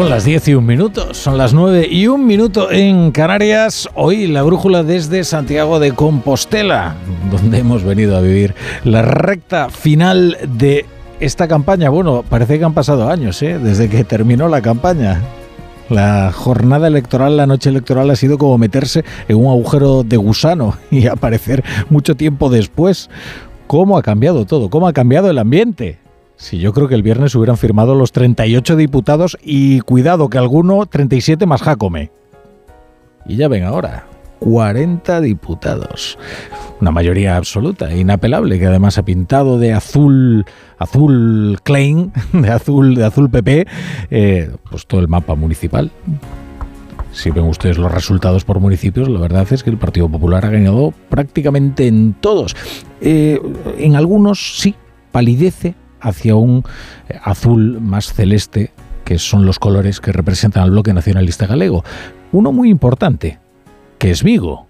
Son las 10 y un minuto, son las 9 y un minuto en Canarias. Hoy la brújula desde Santiago de Compostela, donde hemos venido a vivir la recta final de esta campaña. Bueno, parece que han pasado años, ¿eh? desde que terminó la campaña. La jornada electoral, la noche electoral ha sido como meterse en un agujero de gusano y aparecer mucho tiempo después. ¿Cómo ha cambiado todo? ¿Cómo ha cambiado el ambiente? Si yo creo que el viernes hubieran firmado los 38 diputados y cuidado que alguno 37 más Jacome. Y ya ven ahora, 40 diputados. Una mayoría absoluta, inapelable, que además ha pintado de azul, azul Klein, de azul, de azul PP, eh, pues todo el mapa municipal. Si ven ustedes los resultados por municipios, la verdad es que el Partido Popular ha ganado prácticamente en todos. Eh, en algunos sí, palidece hacia un eh, azul más celeste, que son los colores que representan al bloque nacionalista galego. Uno muy importante, que es Vigo,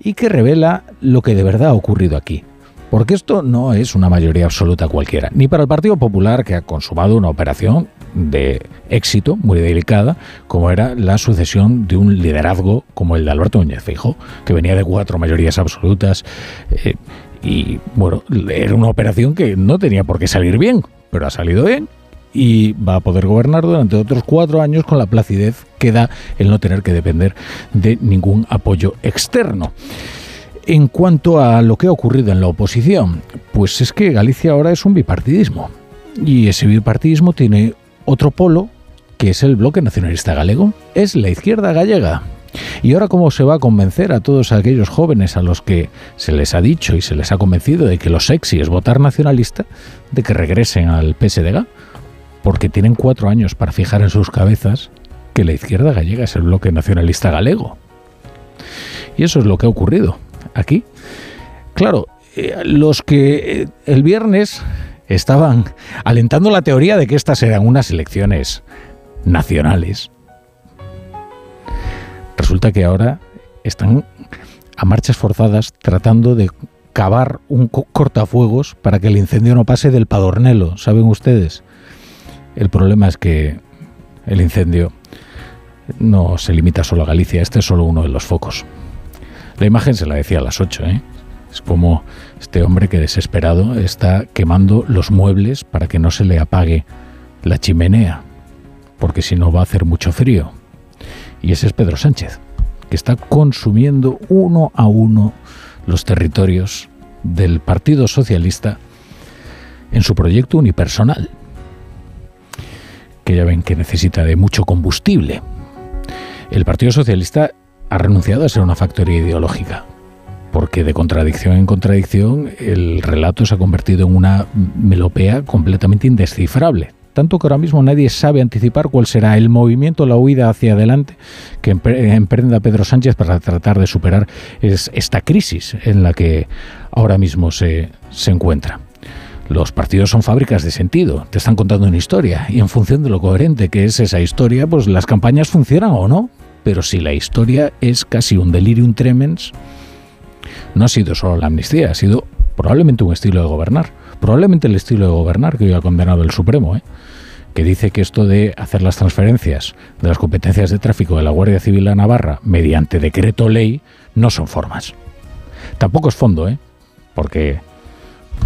y que revela lo que de verdad ha ocurrido aquí. Porque esto no es una mayoría absoluta cualquiera, ni para el Partido Popular, que ha consumado una operación de éxito muy delicada, como era la sucesión de un liderazgo como el de Alberto Núñez Feijóo, que venía de cuatro mayorías absolutas, eh, y bueno, era una operación que no tenía por qué salir bien, pero ha salido bien y va a poder gobernar durante otros cuatro años con la placidez que da el no tener que depender de ningún apoyo externo. En cuanto a lo que ha ocurrido en la oposición, pues es que Galicia ahora es un bipartidismo. Y ese bipartidismo tiene otro polo, que es el bloque nacionalista galego. Es la izquierda gallega. ¿Y ahora cómo se va a convencer a todos aquellos jóvenes a los que se les ha dicho y se les ha convencido de que lo sexy es votar nacionalista, de que regresen al PSDG? Porque tienen cuatro años para fijar en sus cabezas que la izquierda gallega es el bloque nacionalista galego. Y eso es lo que ha ocurrido aquí. Claro, eh, los que eh, el viernes estaban alentando la teoría de que estas eran unas elecciones nacionales, Resulta que ahora están a marchas forzadas tratando de cavar un cortafuegos para que el incendio no pase del Padornelo, ¿saben ustedes? El problema es que el incendio no se limita solo a Galicia, este es solo uno de los focos. La imagen se la decía a las 8, ¿eh? Es como este hombre que desesperado está quemando los muebles para que no se le apague la chimenea, porque si no va a hacer mucho frío. Y ese es Pedro Sánchez, que está consumiendo uno a uno los territorios del Partido Socialista en su proyecto unipersonal, que ya ven que necesita de mucho combustible. El Partido Socialista ha renunciado a ser una factoría ideológica, porque de contradicción en contradicción el relato se ha convertido en una melopea completamente indescifrable tanto que ahora mismo nadie sabe anticipar cuál será el movimiento, la huida hacia adelante que emprenda Pedro Sánchez para tratar de superar esta crisis en la que ahora mismo se, se encuentra. Los partidos son fábricas de sentido, te están contando una historia y en función de lo coherente que es esa historia, pues las campañas funcionan o no. Pero si la historia es casi un delirium tremens, no ha sido solo la amnistía, ha sido probablemente un estilo de gobernar. Probablemente el estilo de gobernar que hoy ha condenado el Supremo, ¿eh? Que dice que esto de hacer las transferencias de las competencias de tráfico de la Guardia Civil a Navarra mediante decreto ley no son formas. Tampoco es fondo, ¿eh? porque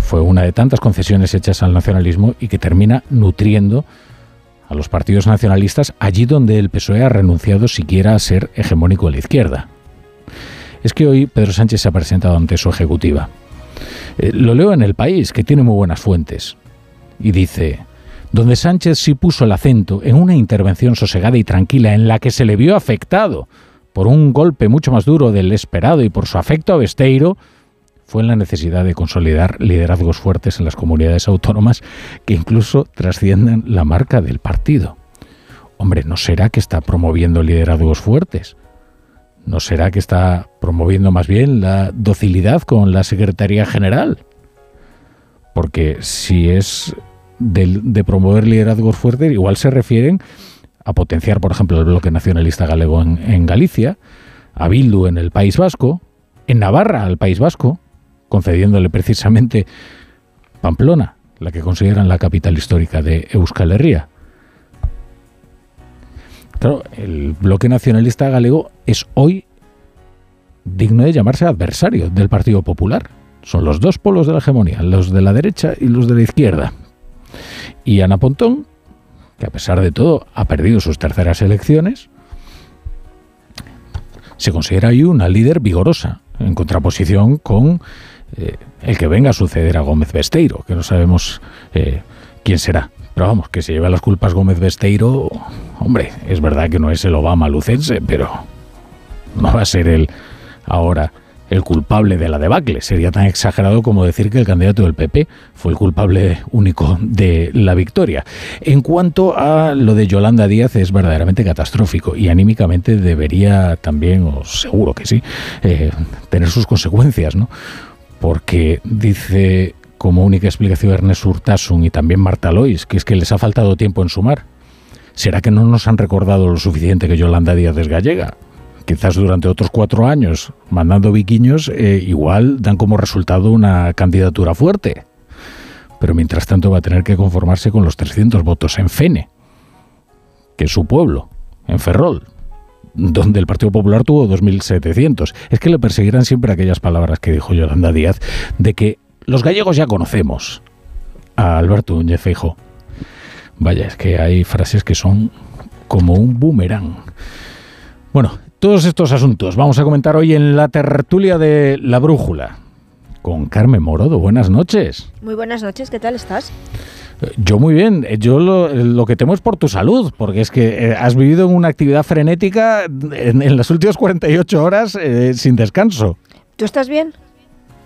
fue una de tantas concesiones hechas al nacionalismo y que termina nutriendo a los partidos nacionalistas allí donde el PSOE ha renunciado siquiera a ser hegemónico de la izquierda. Es que hoy Pedro Sánchez se ha presentado ante su ejecutiva. Eh, lo leo en El País, que tiene muy buenas fuentes, y dice, donde Sánchez sí puso el acento en una intervención sosegada y tranquila en la que se le vio afectado por un golpe mucho más duro del esperado y por su afecto a Besteiro, fue en la necesidad de consolidar liderazgos fuertes en las comunidades autónomas que incluso trascienden la marca del partido. Hombre, ¿no será que está promoviendo liderazgos fuertes? ¿No será que está promoviendo más bien la docilidad con la Secretaría General? Porque si es de, promover liderazgos fuertes, igual se refieren a potenciar, por ejemplo, el bloque nacionalista galego en, en Galicia, a Bildu en el País Vasco, en Navarra al País Vasco, concediéndole precisamente Pamplona, la que consideran la capital histórica de Euskal Herria. Claro, el bloque nacionalista galego es hoy digno de llamarse adversario del Partido Popular. Son los dos polos de la hegemonía, los de la derecha y los de la izquierda. Y Ana Pontón, que a pesar de todo ha perdido sus terceras elecciones, se considera hoy una líder vigorosa, en contraposición con eh, el que venga a suceder a Gómez Besteiro, que no sabemos eh, quién será. Pero vamos, que se lleva las culpas Gómez Besteiro, hombre, es verdad que no es el Obama lucense, pero no va a ser él ahora el culpable de la debacle. Sería tan exagerado como decir que el candidato del PP fue el culpable único de la victoria. En cuanto a lo de Yolanda Díaz, es verdaderamente catastrófico y anímicamente debería también, o seguro que sí, eh, tener sus consecuencias, ¿no? Porque dice como única explicación Ernest Urtasun y también Marta Lois, que es que les ha faltado tiempo en sumar. ¿Será que no nos han recordado lo suficiente que Yolanda Díaz es gallega? Quizás durante otros cuatro años, mandando viquiños, eh, igual dan como resultado una candidatura fuerte. Pero mientras tanto va a tener que conformarse con los 300 votos en Fene, que es su pueblo, en Ferrol, donde el Partido Popular tuvo 2.700. Es que le perseguirán siempre aquellas palabras que dijo Yolanda Díaz de que los gallegos ya conocemos a Alberto Núñez Feijóo. Vaya, es que hay frases que son como un boomerang. Bueno, todos estos asuntos vamos a comentar hoy en la tertulia de La Brújula con Carmen Morodo. Buenas noches. Muy buenas noches, ¿qué tal estás? Eh, yo muy bien. Eh, yo lo, que temo es por tu salud, porque es que eh, has vivido en una actividad frenética en, las últimas 48 horas sin descanso. ¿Tú estás bien?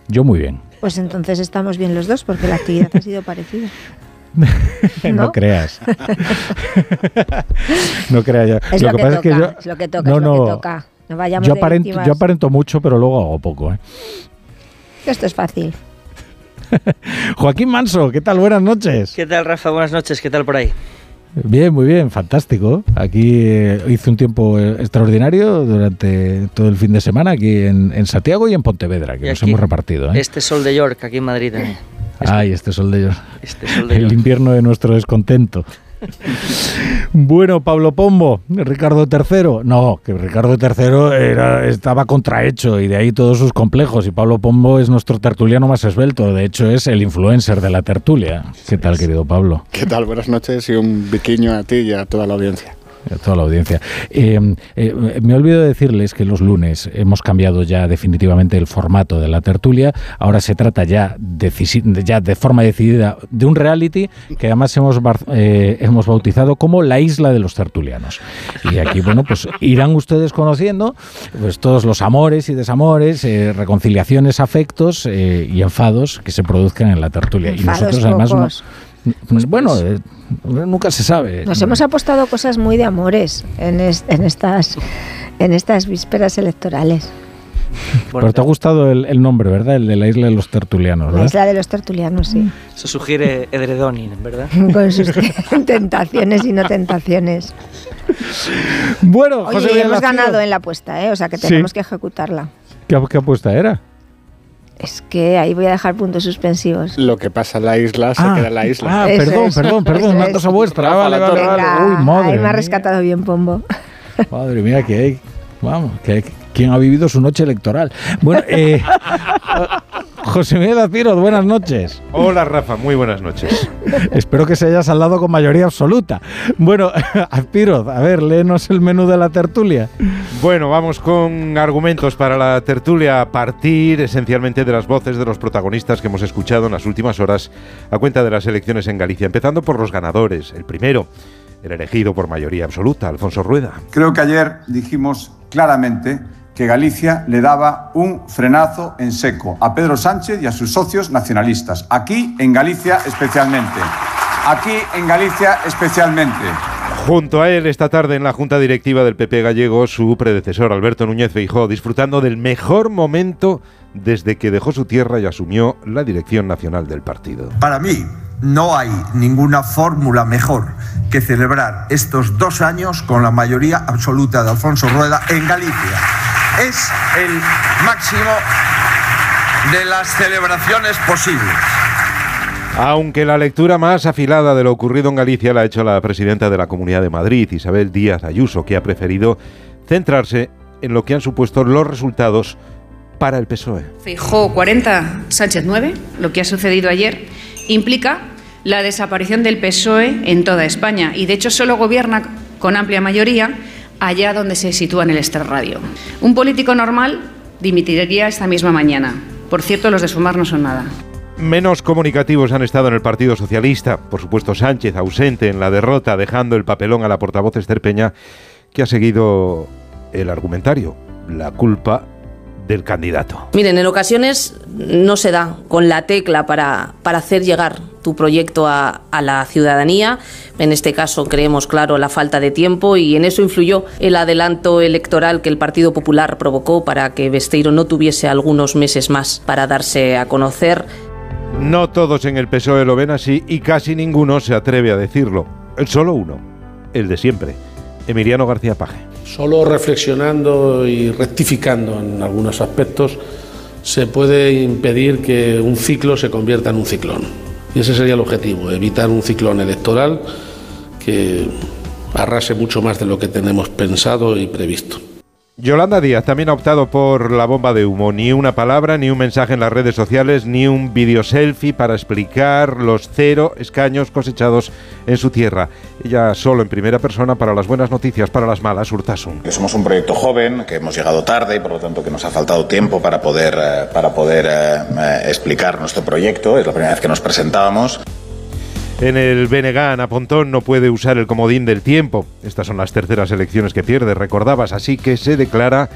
Yo muy bien. Pues entonces estamos bien los dos, porque la actividad ha sido parecida. ¿No? creas. no creas. Es lo, que, pasa es que yo. Es lo que toca, no, es lo que toca. No vayamos yo, aparento, yo aparento mucho, pero luego hago poco. ¿eh? Esto es fácil. Joaquín Manso, ¿qué tal? Buenas noches. ¿Qué tal, Rafa? Buenas noches, ¿qué tal por ahí? Bien, muy bien, fantástico. Aquí eh, hice un tiempo eh, extraordinario durante todo el fin de semana aquí en, Santiago y en Pontevedra, que nos hemos repartido. ¿eh? Este sol de York, aquí en Madrid también. Ay, este sol de York. Este sol de El invierno de nuestro descontento. bueno, Pablo Pombo, Ricardo III. No, que Ricardo III era, estaba contrahecho y de ahí todos sus complejos. Y Pablo Pombo es nuestro tertuliano más esbelto. De hecho, es el influencer de la tertulia. ¿Qué tal, querido Pablo? ¿Qué tal? Buenas noches y un biquiño a ti y a toda la audiencia a toda la audiencia. Eh, eh, me olvido de decirles que los lunes hemos cambiado ya definitivamente el formato de la tertulia. Ahora se trata ya, ya de forma decidida de un reality que además hemos, eh, hemos bautizado como la isla de los tertulianos. Y aquí, bueno, pues irán ustedes conociendo pues, todos los amores y desamores, reconciliaciones, afectos y enfados que se produzcan en la tertulia. y nosotros además... Pues bueno, eh, nunca se sabe. Nos hemos apostado cosas muy de amores en, estas, en estas vísperas electorales. Pero te ha gustado el, nombre, ¿verdad? El de la isla de los tertulianos, ¿verdad? La isla de los tertulianos, sí. Eso sugiere Edredonin, ¿verdad? Con sus tentaciones y no tentaciones. Bueno, José Oye, hemos ganado en la apuesta, ¿eh? O sea que tenemos que ejecutarla. ¿Qué, ¿Qué apuesta era? Es que ahí voy a dejar puntos suspensivos. Lo que pasa en la isla se ah, queda en la isla. Ah, perdón, perdón, perdón, una cosa vuestra. vale, vale, vale. Uy, madre. Ahí me ha rescatado bien Pombo. Madre mía, que hay. Vamos, que, ¿quién ha vivido su noche electoral? Bueno, eh, José Miguel Azpiroz, buenas noches. Hola Rafa, muy buenas noches. Espero que se haya saldado con mayoría absoluta. Bueno, Azpiroz, a ver, léenos el menú de la tertulia. Bueno, vamos con argumentos para la tertulia a partir esencialmente de las voces de los protagonistas que hemos escuchado en las últimas horas a cuenta de las elecciones en Galicia, empezando por los ganadores. El primero, el elegido por mayoría absoluta, Alfonso Rueda. Creo que ayer dijimos claramente que Galicia le daba un frenazo en seco a Pedro Sánchez y a sus socios nacionalistas. Aquí en Galicia especialmente. Aquí en Galicia especialmente. Junto a él esta tarde en la Junta Directiva del PP gallego, su predecesor Alberto Núñez Feijóo, disfrutando del mejor momento desde que dejó su tierra y asumió la dirección nacional del partido. Para mí, no hay ninguna fórmula mejor que celebrar estos dos años con la mayoría absoluta de Alfonso Rueda en Galicia. Es el máximo de las celebraciones posibles. Aunque la lectura más afilada de lo ocurrido en Galicia la ha hecho la presidenta de la Comunidad de Madrid, Isabel Díaz Ayuso, que ha preferido centrarse en lo que han supuesto los resultados para el PSOE. Fijó 40, Sánchez 9, lo que ha sucedido ayer, implica la desaparición del PSOE en toda España y de hecho solo gobierna con amplia mayoría allá donde se sitúa en el extrarradio. Un político normal dimitiría esta misma mañana. Por cierto, los de Sumar no son nada. Menos comunicativos han estado en el Partido Socialista. Por supuesto, Sánchez ausente en la derrota, dejando el papelón a la portavoz Esther Peña, que ha seguido el argumentario. La culpa del candidato. Miren, en ocasiones no se da con la tecla para, para hacer llegar tu proyecto a, a, la ciudadanía. En este caso creemos claro la falta de tiempo y en eso influyó el adelanto electoral que el Partido Popular provocó para que Besteiro no tuviese algunos meses más para darse a conocer. No todos en el PSOE lo ven así y casi ninguno se atreve a decirlo. Solo uno, el de siempre, Emiliano García Paje. Solo reflexionando y rectificando en algunos aspectos se puede impedir que un ciclo se convierta en un ciclón. Y ese sería el objetivo, evitar un ciclón electoral que arrase mucho más de lo que tenemos pensado y previsto. Yolanda Díaz también ha optado por la bomba de humo. Ni una palabra, ni un mensaje en las redes sociales, ni un video selfie para explicar los cero escaños cosechados en su tierra. Ella solo en primera persona para las buenas noticias, para las malas, Urtasun. Que somos un proyecto joven, que hemos llegado tarde y por lo tanto que nos ha faltado tiempo para poder, eh, para poder eh, explicar nuestro proyecto. Es la primera vez que nos presentábamos. En el BNG, Ana Pontón no puede usar el comodín del tiempo. Estas son las terceras elecciones que pierde, recordabas, así que se declara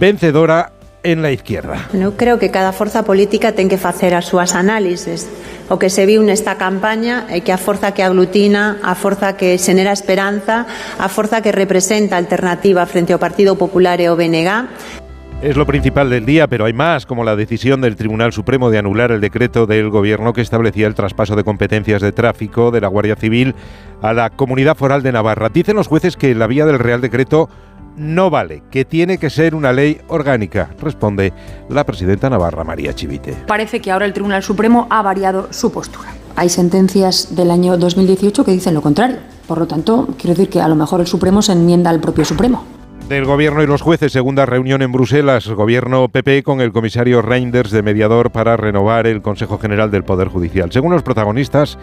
vencedora en la izquierda. Eu creo que cada forza política ten que facer as súas análises. O que se viu nesta campaña é que a forza que aglutina, a forza que xenera esperanza, a forza que representa alternativa frente ao Partido Popular e ao BNG es lo principal del día, pero hay más, como la decisión del Tribunal Supremo de anular el decreto del Gobierno que establecía el traspaso de competencias de tráfico de la Guardia Civil a la Comunidad Foral de Navarra. Dicen los jueces que la vía del Real Decreto no vale, que tiene que ser una ley orgánica, responde la presidenta Navarra, María Chivite. Parece que ahora el Tribunal Supremo ha variado su postura. Hay sentencias del año 2018 que dicen lo contrario. Por lo tanto, quiero decir que a lo mejor el Supremo se enmienda al propio Supremo del Gobierno y los jueces, segunda reunión en Bruselas, Gobierno PP con el comisario Reinders de mediador para renovar el Consejo General del Poder Judicial. Según los protagonistas,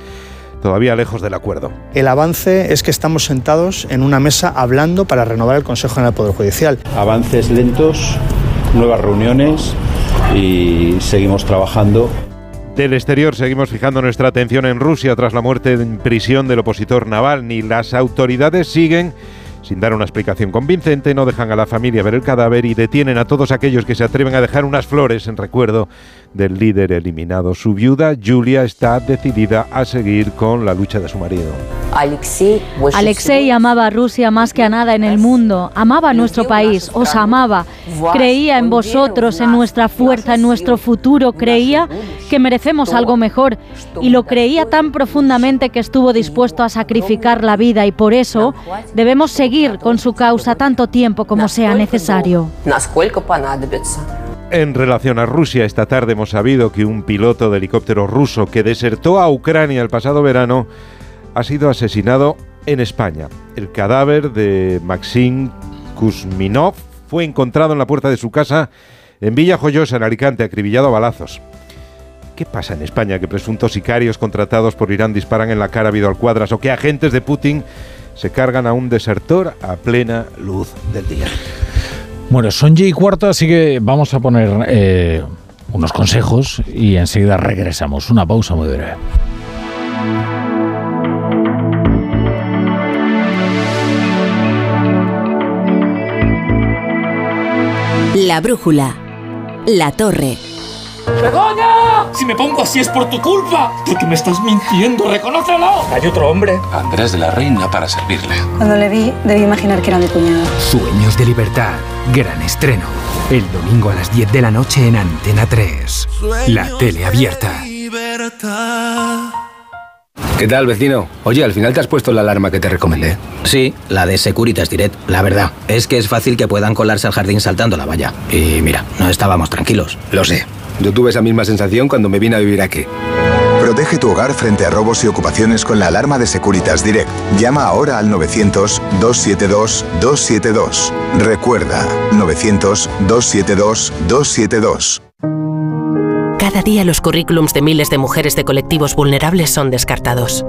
todavía lejos del acuerdo. El avance es que estamos sentados en una mesa hablando para renovar el Consejo General del Poder Judicial. Avances lentos, nuevas reuniones y seguimos trabajando del exterior seguimos fijando nuestra atención en Rusia tras la muerte en prisión del opositor Navalny. Las autoridades siguen sin dar una explicación convincente, no dejan a la familia ver el cadáver y detienen a todos aquellos que se atreven a dejar unas flores en recuerdo del líder eliminado. Su viuda, Julia, está decidida a seguir con la lucha de su marido. Alexei amaba a Rusia más que a nada en el mundo, amaba a nuestro país, os amaba, creía en vosotros, en nuestra fuerza, en nuestro futuro, creía que merecemos algo mejor y lo creía tan profundamente que estuvo dispuesto a sacrificar la vida y por eso debemos seguir con su causa tanto tiempo como sea necesario. En relación a Rusia, esta tarde hemos sabido que un piloto de helicóptero ruso que desertó a Ucrania el pasado verano ha sido asesinado en España. El cadáver de Maxim Kuzminov fue encontrado en la puerta de su casa en Villa Joyosa, en Alicante, acribillado a balazos. ¿Qué pasa en España que presuntos sicarios contratados por Irán disparan en la cara a Vidal Cuadras o que agentes de Putin se cargan a un desertor a plena luz del día? Bueno, son y cuarto, así que vamos a poner eh, unos consejos y enseguida regresamos. Una pausa muy breve. La brújula. La torre. ¡Begoña! Si me pongo así es por tu culpa. Porque me estás mintiendo, reconócelo. Hay otro hombre. Andrés de la Reina para servirle. Cuando le vi, debí imaginar que era mi cuñado. Sueños de libertad. Gran estreno. El domingo a las 10 de la noche en Antena 3. La tele abierta. ¿Qué tal, vecino? Oye, al final te has puesto la alarma que te recomendé. Sí, la de Securitas Direct. La verdad, es que es fácil que puedan colarse al jardín saltando la valla. Y mira, no estábamos tranquilos. Lo sé. Yo tuve esa misma sensación cuando me vine a vivir aquí. Protege tu hogar frente a robos y ocupaciones con la alarma de Securitas Direct. Llama ahora al 900-272-272. Recuerda, 900-272-272. Cada día los currículums de miles de mujeres de colectivos vulnerables son descartados.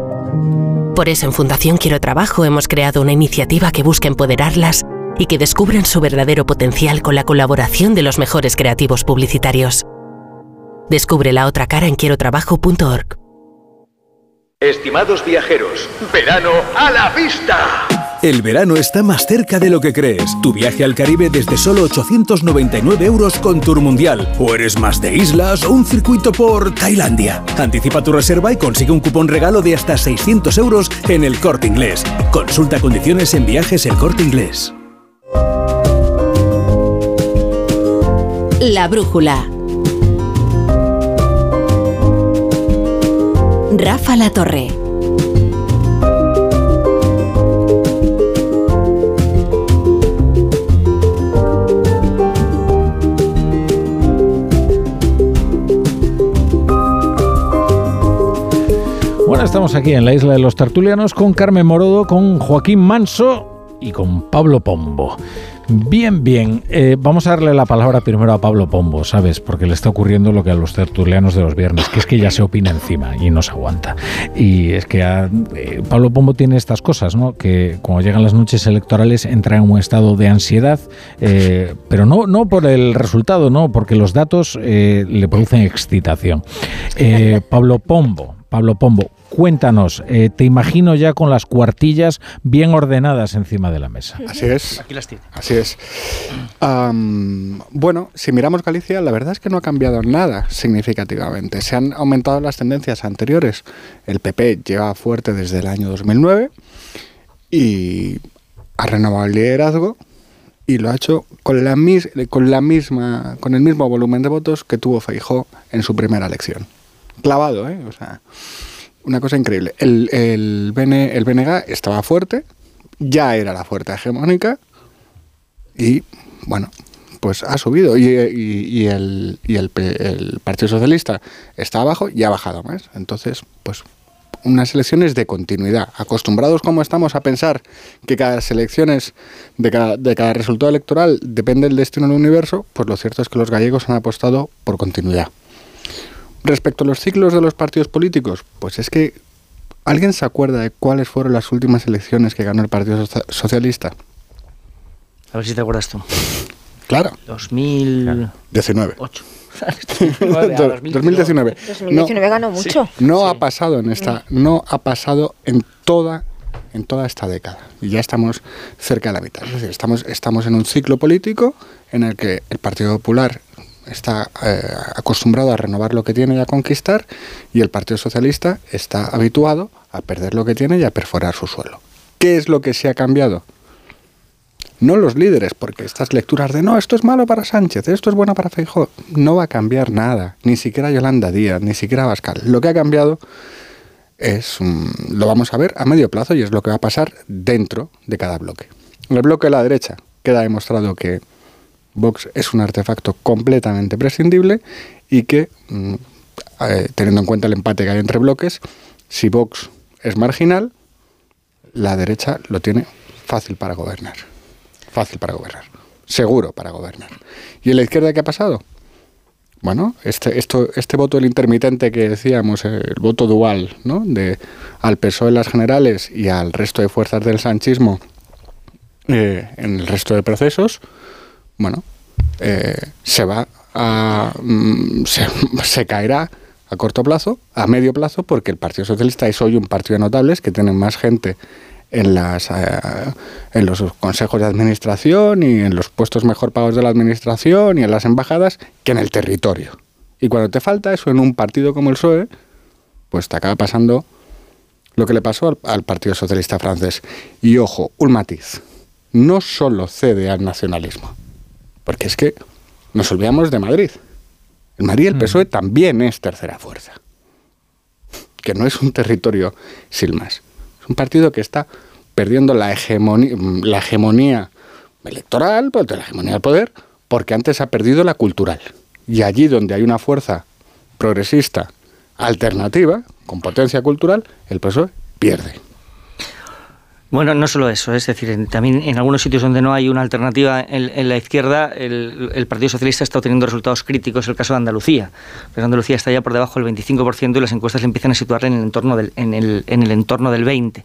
Por eso en Fundación Quiero Trabajo hemos creado una iniciativa que busca empoderarlas y que descubran su verdadero potencial con la colaboración de los mejores creativos publicitarios. Descubre la otra cara en quierotrabajo.org. Estimados viajeros, verano a la vista. El verano está más cerca de lo que crees. Tu viaje al Caribe desde solo 899 euros con Tour Mundial. O eres más de islas o un circuito por Tailandia. Anticipa tu reserva y consigue un cupón regalo de hasta 600 euros en el corte inglés. Consulta condiciones en viajes el corte inglés. La brújula. Rafa La Torre. Bueno, estamos aquí en la isla de los Tertulianos con Carmen Morodo, con Joaquín Manso y con Pablo Pombo. Bien, bien. Eh, vamos a darle la palabra primero a Pablo Pombo, ¿sabes? Porque le está ocurriendo lo que a los tertulianos de los viernes, que es que ya se opina encima y no se aguanta. Y es que a, eh, Pablo Pombo tiene estas cosas, ¿no? Que cuando llegan las noches electorales entra en un estado de ansiedad, eh, pero no, no por el resultado, no, porque los datos le producen excitación. Pablo Pombo, Pablo Pombo, cuéntanos, eh, te imagino ya con las cuartillas bien ordenadas encima de la mesa. Así es. Aquí las tiene. Así es. Bueno, si miramos Galicia, la verdad es que no ha cambiado nada significativamente. Se han aumentado las tendencias anteriores. El PP lleva fuerte desde el año 2009 y ha renovado el liderazgo y lo ha hecho con la, mis- con la misma con el mismo volumen de votos que tuvo Feijó en su primera elección. Clavado, ¿eh? O sea, una cosa increíble. El, el, BN el BNG estaba fuerte, ya era la fuerza hegemónica y, bueno, pues ha subido. Y, y- el, y el Partido Socialista está abajo y ha bajado más. Entonces, pues unas elecciones de continuidad. Acostumbrados como estamos a pensar que cada elecciones, de cada, de cada resultado electoral depende el destino del universo, pues lo cierto es que los gallegos han apostado por continuidad. Respecto a los ciclos de los partidos políticos, pues es que ¿alguien se acuerda de cuáles fueron las últimas elecciones que ganó el Partido Socia- Socialista? A ver si te acuerdas tú. Claro. 2000... 19. 8. 2019. 2019 ganó mucho. No ha pasado en esta, no ha pasado en toda en toda esta década y ya estamos cerca de la mitad. Es decir, estamos estamos en un ciclo político en el que el Partido Popular está eh, acostumbrado a renovar lo que tiene y a conquistar y el Partido Socialista está habituado a perder lo que tiene y a perforar su suelo. ¿Qué es lo que se ha cambiado? No los líderes, porque estas lecturas de no, esto es malo para Sánchez, esto es bueno para Feijóo, no va a cambiar nada, ni siquiera Yolanda Díaz, ni siquiera Bascal. Lo que ha cambiado es, mm, lo vamos a ver a medio plazo y es lo que va a pasar dentro de cada bloque. El bloque de la derecha queda demostrado que Vox es un artefacto completamente prescindible y que, mm, eh, teniendo en cuenta el empate que hay entre bloques, si Vox es marginal, la derecha lo tiene fácil para gobernar. Fácil para gobernar. Seguro para gobernar. ¿Y en la izquierda qué ha pasado? Bueno, este, este voto del intermitente que decíamos, el voto dual, ¿no? De, al PSOE en las generales y al resto de fuerzas del sanchismo eh, en el resto de procesos, bueno, eh, se va a. mm, se, caerá a corto plazo, a medio plazo, porque el Partido Socialista es hoy un partido de notables que tiene más gente en, las, eh, en los consejos de administración y en los puestos mejor pagados de la administración y en las embajadas que en el territorio. Y cuando te falta eso en un partido como el PSOE, pues te acaba pasando lo que le pasó al, Partido Socialista francés. Y ojo, un matiz, no solo cede al nacionalismo, porque es que nos olvidamos de Madrid. En Madrid el mm. PSOE también es tercera fuerza, que no es un territorio sin más. Es un partido que está perdiendo la hegemonía, la hegemonía electoral, la hegemonía del poder, porque antes ha perdido la cultural. Y allí donde hay una fuerza progresista alternativa, con potencia cultural, el PSOE pierde. Bueno, no solo eso, es decir, también en algunos sitios donde no hay una alternativa en, la izquierda, el, Partido Socialista está obteniendo resultados críticos. El caso de Andalucía. Andalucía está ya por debajo del 25% y las encuestas empiezan a situarla en el entorno del, en el, en el entorno del 20%.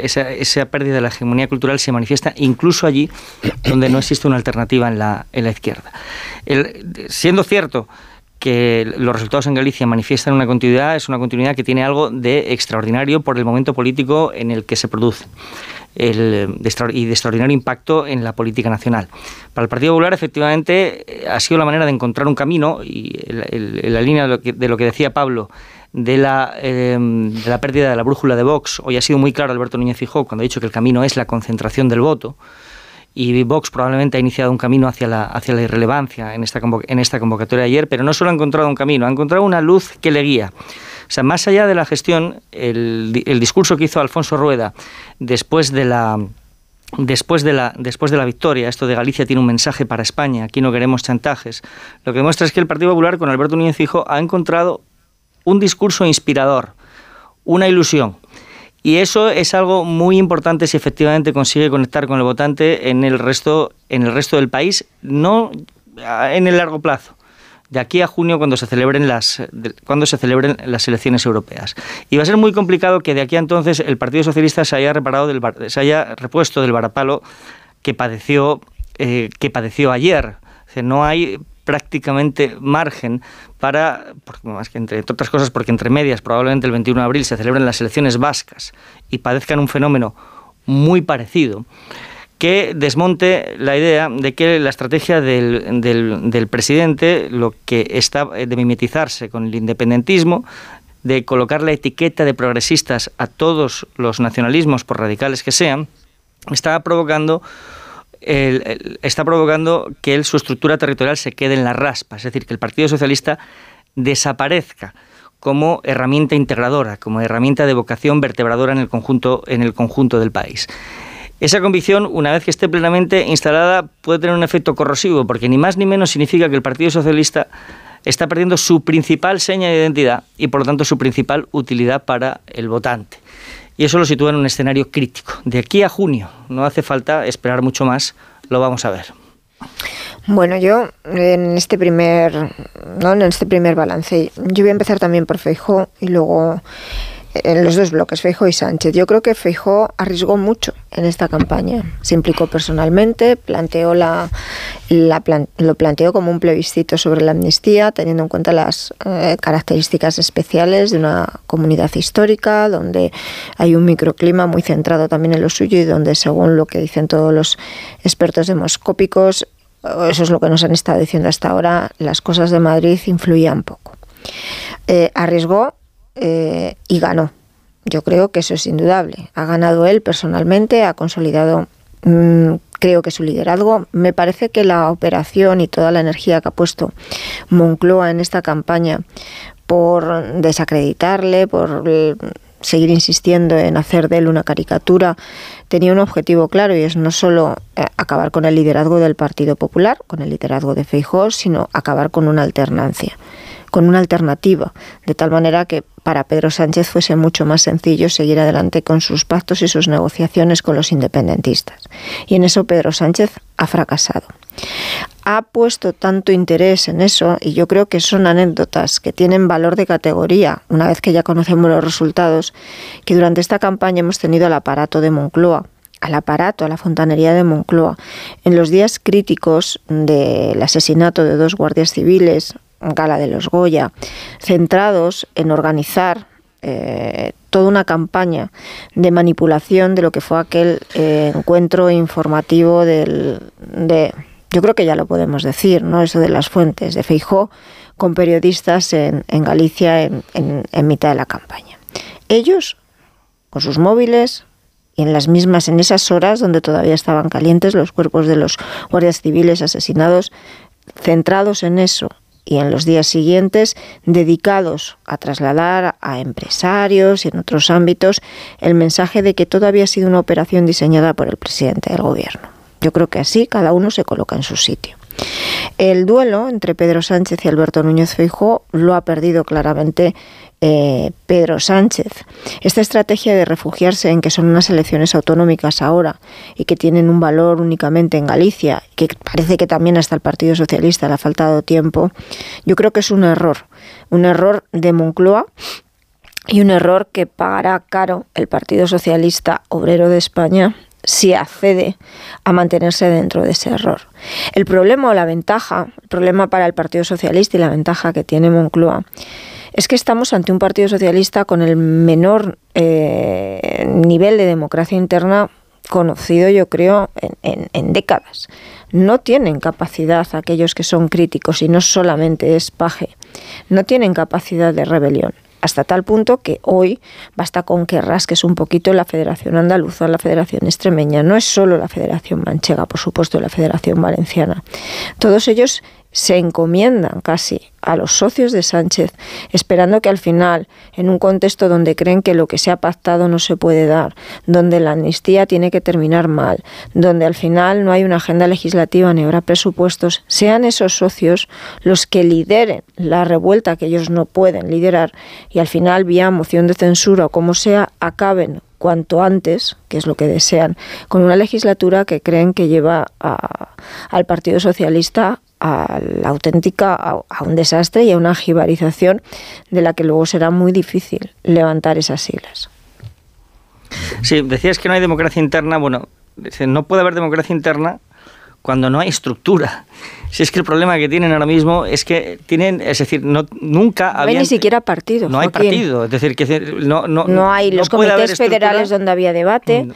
Esa, esa, pérdida de la hegemonía cultural se manifiesta incluso allí donde no existe una alternativa en la, en la izquierda. siendo cierto que los resultados en Galicia manifiestan una continuidad, es una continuidad que tiene algo de extraordinario por el momento político en el que se produce. El, y de extraordinario impacto en la política nacional. Para el Partido Popular, efectivamente, ha sido la manera de encontrar un camino, y en la línea de lo que, decía Pablo, de la, em, de la pérdida de la brújula de Vox, hoy ha sido muy claro Alberto Núñez Fijó cuando ha dicho que el camino es la concentración del voto y Vox probablemente ha iniciado un camino hacia la, hacia la irrelevancia en esta, en esta convocatoria de ayer, pero no solo ha encontrado un camino, ha encontrado una luz que le guía. O sea, más allá de la gestión, el, el discurso que hizo Alfonso Rueda después de la después de, la, después de la victoria, esto de Galicia tiene un mensaje para España, aquí no queremos chantajes, lo que demuestra es que el Partido Popular con Alberto Núñez Fijo ha encontrado un discurso inspirador, una ilusión. Y eso es algo muy importante si efectivamente consigue conectar con el votante en el resto, en el resto del país, no en el largo plazo de aquí a junio cuando se celebren las cuando se celebren las elecciones europeas. Y va a ser muy complicado que de aquí a entonces el Partido Socialista se haya reparado del, se haya repuesto del varapalo que padeció eh, que padeció ayer. no hay prácticamente margen para, más que entre, otras cosas, porque entre medias probablemente el 21 de abril se celebren las elecciones vascas y padezcan un fenómeno muy parecido, que desmonte la idea de que la estrategia del, del, presidente, lo que está de mimetizarse con el independentismo, de colocar la etiqueta de progresistas a todos los nacionalismos, por radicales que sean, está provocando está provocando que su estructura territorial se quede en la raspa, es decir, que el Partido Socialista desaparezca como herramienta integradora, como herramienta de vocación vertebradora en el conjunto, en el conjunto del país. Esa convicción, una vez que esté plenamente instalada, puede tener un efecto corrosivo, porque ni más ni menos significa que el Partido Socialista está perdiendo su principal seña de identidad y, por lo tanto, su principal utilidad para el votante y eso lo sitúa en un escenario crítico. De aquí a junio, no hace falta esperar mucho más, lo vamos a ver. Bueno, yo en este primer, ¿no? en este primer balance, yo voy a empezar también por Feijóo y luego en los dos bloques, Feijo y Sánchez. Yo creo que Feijo arriesgó mucho en esta campaña. Se implicó personalmente, planteó la, lo planteó como un plebiscito sobre la amnistía, teniendo en cuenta las eh, características especiales de una comunidad histórica, donde hay un microclima muy centrado también en lo suyo y donde, según lo que dicen todos los expertos demoscópicos, eso es lo que nos han estado diciendo hasta ahora, las cosas de Madrid influían poco. Eh, arriesgó eh, y ganó. Yo creo que eso es indudable. Ha ganado él personalmente, ha consolidado, mm, creo que su liderazgo. Me parece que la operación y toda la energía que ha puesto Moncloa en esta campaña por desacreditarle, por eh, seguir insistiendo en hacer de él una caricatura, tenía un objetivo claro y es no solo eh, acabar con el liderazgo del Partido Popular, con el liderazgo de Feijóo, sino acabar con una alternancia con una alternativa, de tal manera que para Pedro Sánchez fuese mucho más sencillo seguir adelante con sus pactos y sus negociaciones con los independentistas. Y en eso Pedro Sánchez ha fracasado. Ha puesto tanto interés en eso y yo creo que son anécdotas que tienen valor de categoría, una vez que ya conocemos los resultados, que durante esta campaña hemos tenido al aparato de Moncloa, al aparato, a la fontanería de Moncloa, en los días críticos del asesinato de dos guardias civiles, Gala de los Goya, centrados en organizar eh, toda una campaña de manipulación de lo que fue aquel eh, encuentro informativo del, de, yo creo que ya lo podemos decir, ¿no? Eso de las fuentes de Feijó con periodistas en, Galicia en, en mitad de la campaña. Ellos, con sus móviles, y en las mismas, en esas horas donde todavía estaban calientes los cuerpos de los guardias civiles asesinados, centrados en eso y en los días siguientes dedicados a trasladar a empresarios y en otros ámbitos el mensaje de que todo había sido una operación diseñada por el presidente del gobierno. Yo creo que así cada uno se coloca en su sitio. El duelo entre Pedro Sánchez y Alberto Núñez Feijóo lo ha perdido claramente eh, Pedro Sánchez. Esta estrategia de refugiarse en que son unas elecciones autonómicas ahora y que tienen un valor únicamente en Galicia, que parece que también hasta el Partido Socialista le ha faltado tiempo, yo creo que es un error, un error de Moncloa y un error que pagará caro el Partido Socialista Obrero de España si accede a mantenerse dentro de ese error. El problema o la ventaja, el problema para el Partido Socialista y la ventaja que tiene Moncloa es que estamos ante un Partido Socialista con el menor eh, nivel de democracia interna conocido, yo creo, en, décadas. No tienen capacidad aquellos que son críticos, y no solamente es paje, no tienen capacidad de rebelión hasta tal punto que hoy basta con que rasques un poquito la Federación Andaluza, la Federación Extremeña, no es solo la Federación Manchega, por supuesto, la Federación Valenciana. Todos ellos se encomiendan casi a los socios de Sánchez, esperando que al final, en un contexto donde creen que lo que se ha pactado no se puede dar, donde la amnistía tiene que terminar mal, donde al final no hay una agenda legislativa ni habrá presupuestos, sean esos socios los que lideren la revuelta que ellos no pueden liderar y al final, vía moción de censura o como sea, acaben cuanto antes, que es lo que desean, con una legislatura que creen que lleva al Partido Socialista a la auténtica, a, un desastre y a una jibarización de la que luego será muy difícil levantar esas siglas. Sí, decías que no hay democracia interna. Bueno, no puede haber democracia interna cuando no hay estructura. Si es que el problema que tienen ahora mismo es que tienen, es decir, no, nunca no hay ni siquiera partido. No hay partido, es decir, que no, no, no hay los comités federales donde había debate. Mm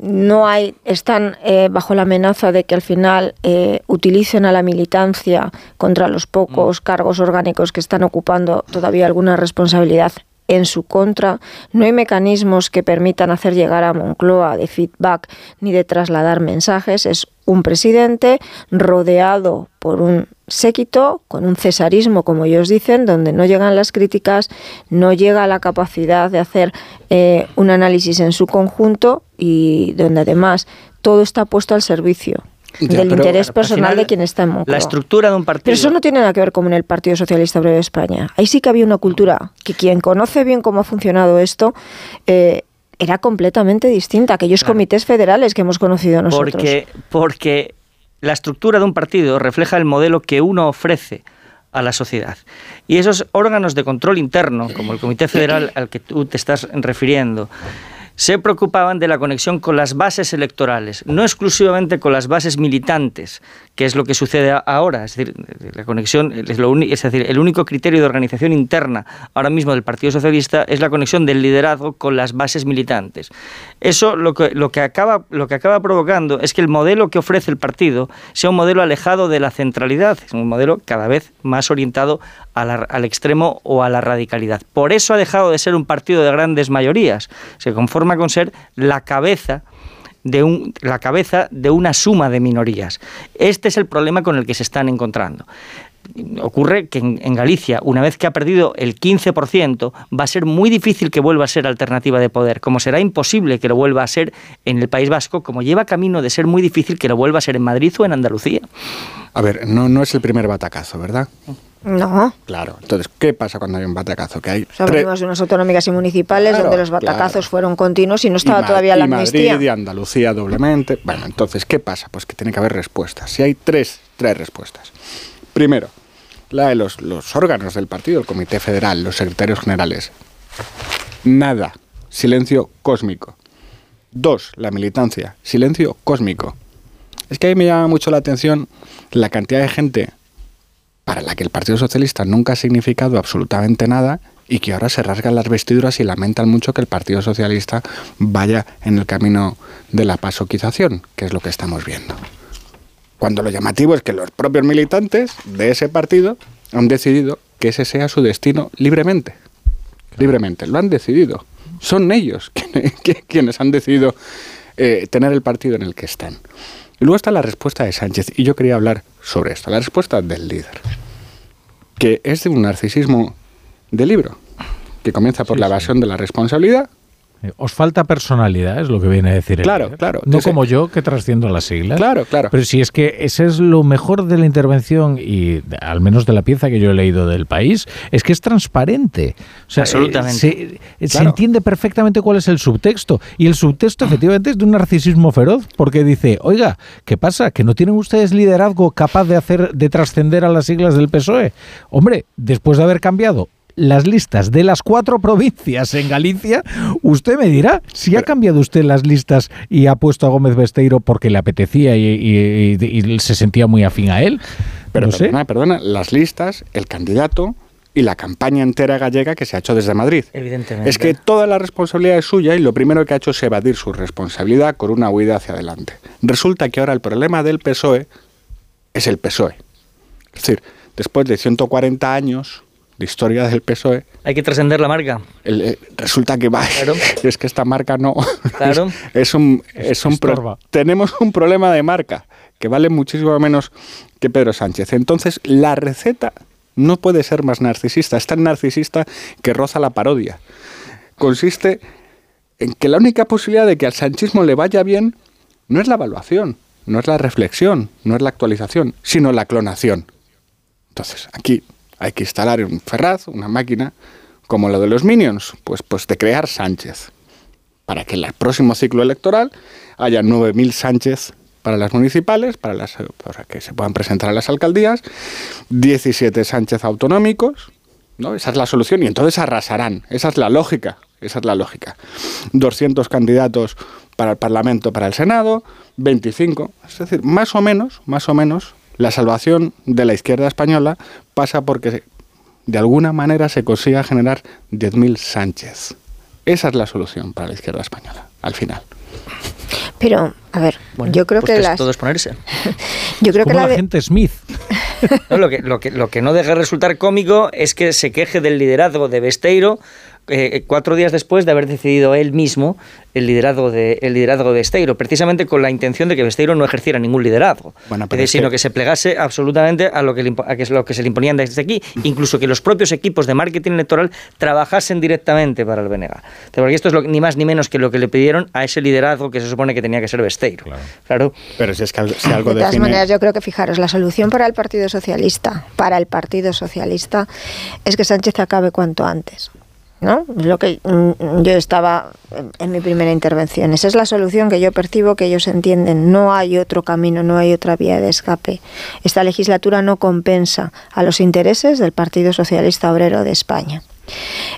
no hay, están eh, bajo la amenaza de que al final eh, utilicen a la militancia contra los pocos mm. cargos orgánicos que están ocupando todavía alguna responsabilidad en su contra. No hay mecanismos que permitan hacer llegar a Moncloa de feedback ni de trasladar mensajes. Es un presidente rodeado por un séquito, con un cesarismo, como ellos dicen, donde no llegan las críticas, no llega la capacidad de hacer eh, un análisis en su conjunto y donde además todo está puesto al servicio del interés personal de quien está en Moncloa. La estructura de un partido. Pero eso no tiene nada que ver con el Partido Socialista Obrero de España. Ahí sí que había una cultura que quien conoce bien cómo ha funcionado esto eh, era completamente distinta. Aquellos comités federales que hemos conocido nosotros. Porque, porque la estructura de un partido refleja el modelo que uno ofrece a la sociedad. Y esos órganos de control interno, como el Comité Federal al que tú te estás refiriendo, se preocupaban de la conexión con las bases electorales, no exclusivamente con las bases militantes, que es lo que sucede ahora. Es decir, la conexión, es, lo es decir, el único criterio de organización interna ahora mismo del Partido Socialista es la conexión del liderazgo con las bases militantes. Eso lo que, lo que, acaba, lo que acaba provocando es que el modelo que ofrece el partido sea un modelo alejado de la centralidad, es un modelo cada vez más orientado al extremo o a la radicalidad. Por eso ha dejado de ser un partido de grandes mayorías. Se conforma con ser la cabeza de un, la cabeza de una suma de minorías. Este es el problema con el que se están encontrando. Ocurre que en, Galicia, una vez que ha perdido el 15%, va a ser muy difícil que vuelva a ser alternativa de poder, como será imposible que lo vuelva a ser en el País Vasco, como lleva camino de ser muy difícil que lo vuelva a ser en Madrid o en Andalucía. A ver, no, no es el primer batacazo, ¿verdad? No. Claro. Entonces, ¿qué pasa cuando hay un batacazo? Que hay Sabemos unas autonómicas y municipales donde los batacazos fueron continuos y no estaba todavía la amnistía. Madrid y Andalucía doblemente. Bueno, entonces, ¿qué pasa? Pues que tiene que haber respuestas. Si hay tres, tres respuestas. Primero, la de los, los órganos del partido, el Comité Federal, los secretarios generales. Nada. Silencio cósmico. Dos, la militancia. Silencio cósmico. Es que ahí me llama mucho la atención la cantidad de gente para la que el Partido Socialista nunca ha significado absolutamente nada y que ahora se rasgan las vestiduras y lamentan mucho que el Partido Socialista vaya en el camino de la pasoquización, que es lo que estamos viendo. Cuando lo llamativo es que los propios militantes de ese partido han decidido que ese sea su destino libremente. Libremente, lo han decidido. Son ellos quienes han decidido eh, tener el partido en el que están. Y luego está la respuesta de Sánchez, y yo quería hablar sobre esto, la respuesta del líder, que es de un narcisismo de libro, que comienza por la evasión de la responsabilidad, os falta personalidad, es lo que viene a decir. Claro, claro. No como yo, que trasciendo las siglas. Claro, claro. Pero si es que ese es lo mejor de la intervención y al menos de la pieza que yo he leído del país, es que es transparente. Absolutamente. Eh, se, entiende perfectamente cuál es el subtexto. Y el subtexto efectivamente es de un narcisismo feroz, porque dice, oiga, ¿qué pasa? ¿Que no tienen ustedes liderazgo capaz de hacer, de trascender a las siglas del PSOE? Hombre, después de haber cambiado las listas de las cuatro provincias en Galicia, usted me dirá si ha cambiado usted las listas y ha puesto a Gómez Besteiro porque le apetecía y, se sentía muy afín a él. Pero perdona, perdona, las listas, el candidato y la campaña entera gallega que se ha hecho desde Madrid. Evidentemente. Es que toda la responsabilidad es suya y lo primero que ha hecho es evadir su responsabilidad con una huida hacia adelante. Resulta que ahora el problema del PSOE es el PSOE. Es decir, después de 140 años de historia del PSOE. Hay que trascender la marca. Eh, resulta que va. Es que esta marca no. Claro. Es, un, es un tenemos un problema de marca que vale muchísimo menos que Pedro Sánchez. Entonces, la receta no puede ser más narcisista. Es tan narcisista que roza la parodia. Consiste en que la única posibilidad de que al sanchismo le vaya bien no es la evaluación, no es la reflexión, no es la actualización, sino la clonación. Entonces, aquí hay que instalar un Ferraz, una máquina, como lo de los Minions, pues, pues de crear Sánchez, para que en el próximo ciclo electoral haya 9.000 Sánchez para las municipales, para, las, para que se puedan presentar a las alcaldías, 17 Sánchez autonómicos, ¿no? Esa es la solución y entonces arrasarán. Esa es la lógica, esa es la lógica. 200 candidatos para el Parlamento, para el Senado, 25, es decir, más o menos, más o menos la salvación de la izquierda española pasa porque de alguna manera se consiga generar 10.000 Sánchez. Esa es la solución para la izquierda española, al final. Pero, a ver, yo creo pues que las... todo es ponerse. yo creo que la, gente Smith. lo, que, lo, que, lo que no deja resultar cómico es que se queje del liderazgo de Besteiro eh, cuatro días después de haber decidido él mismo el liderazgo de el liderazgo de Besteiro, precisamente con la intención de que Besteiro no ejerciera ningún liderazgo, sino que... se plegase absolutamente a lo que, a que, lo que se le imponían desde aquí, incluso que los propios equipos de marketing electoral trabajasen directamente para el BNG. Porque esto es lo, ni más ni menos que lo que le pidieron a ese liderazgo que se supone que tenía que ser Besteiro. Claro. Pero si es que si algo de todas maneras, yo creo que fijaros, la solución para el Partido Socialista, para el Partido Socialista, es que Sánchez acabe cuanto antes. ¿No? Es lo que mm, yo estaba en mi primera intervención. Esa es la solución que yo percibo que ellos entienden. No hay otro camino, no hay otra vía de escape. Esta legislatura no compensa a los intereses del Partido Socialista Obrero de España.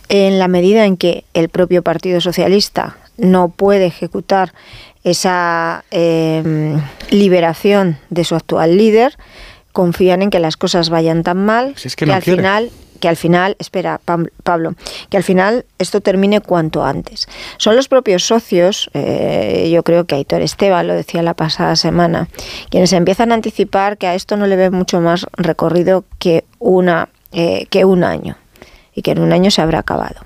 En la medida en que el propio Partido Socialista no puede ejecutar esa em, liberación de su actual líder, confían en que las cosas vayan tan mal que, al final que al final, espera, Pablo, que al final esto termine cuanto antes. Son los propios socios, eh, yo creo que Aitor Esteban lo decía la pasada semana, quienes empiezan a anticipar que a esto no le ve mucho más recorrido que, una, eh, que un año y que en un año se habrá acabado.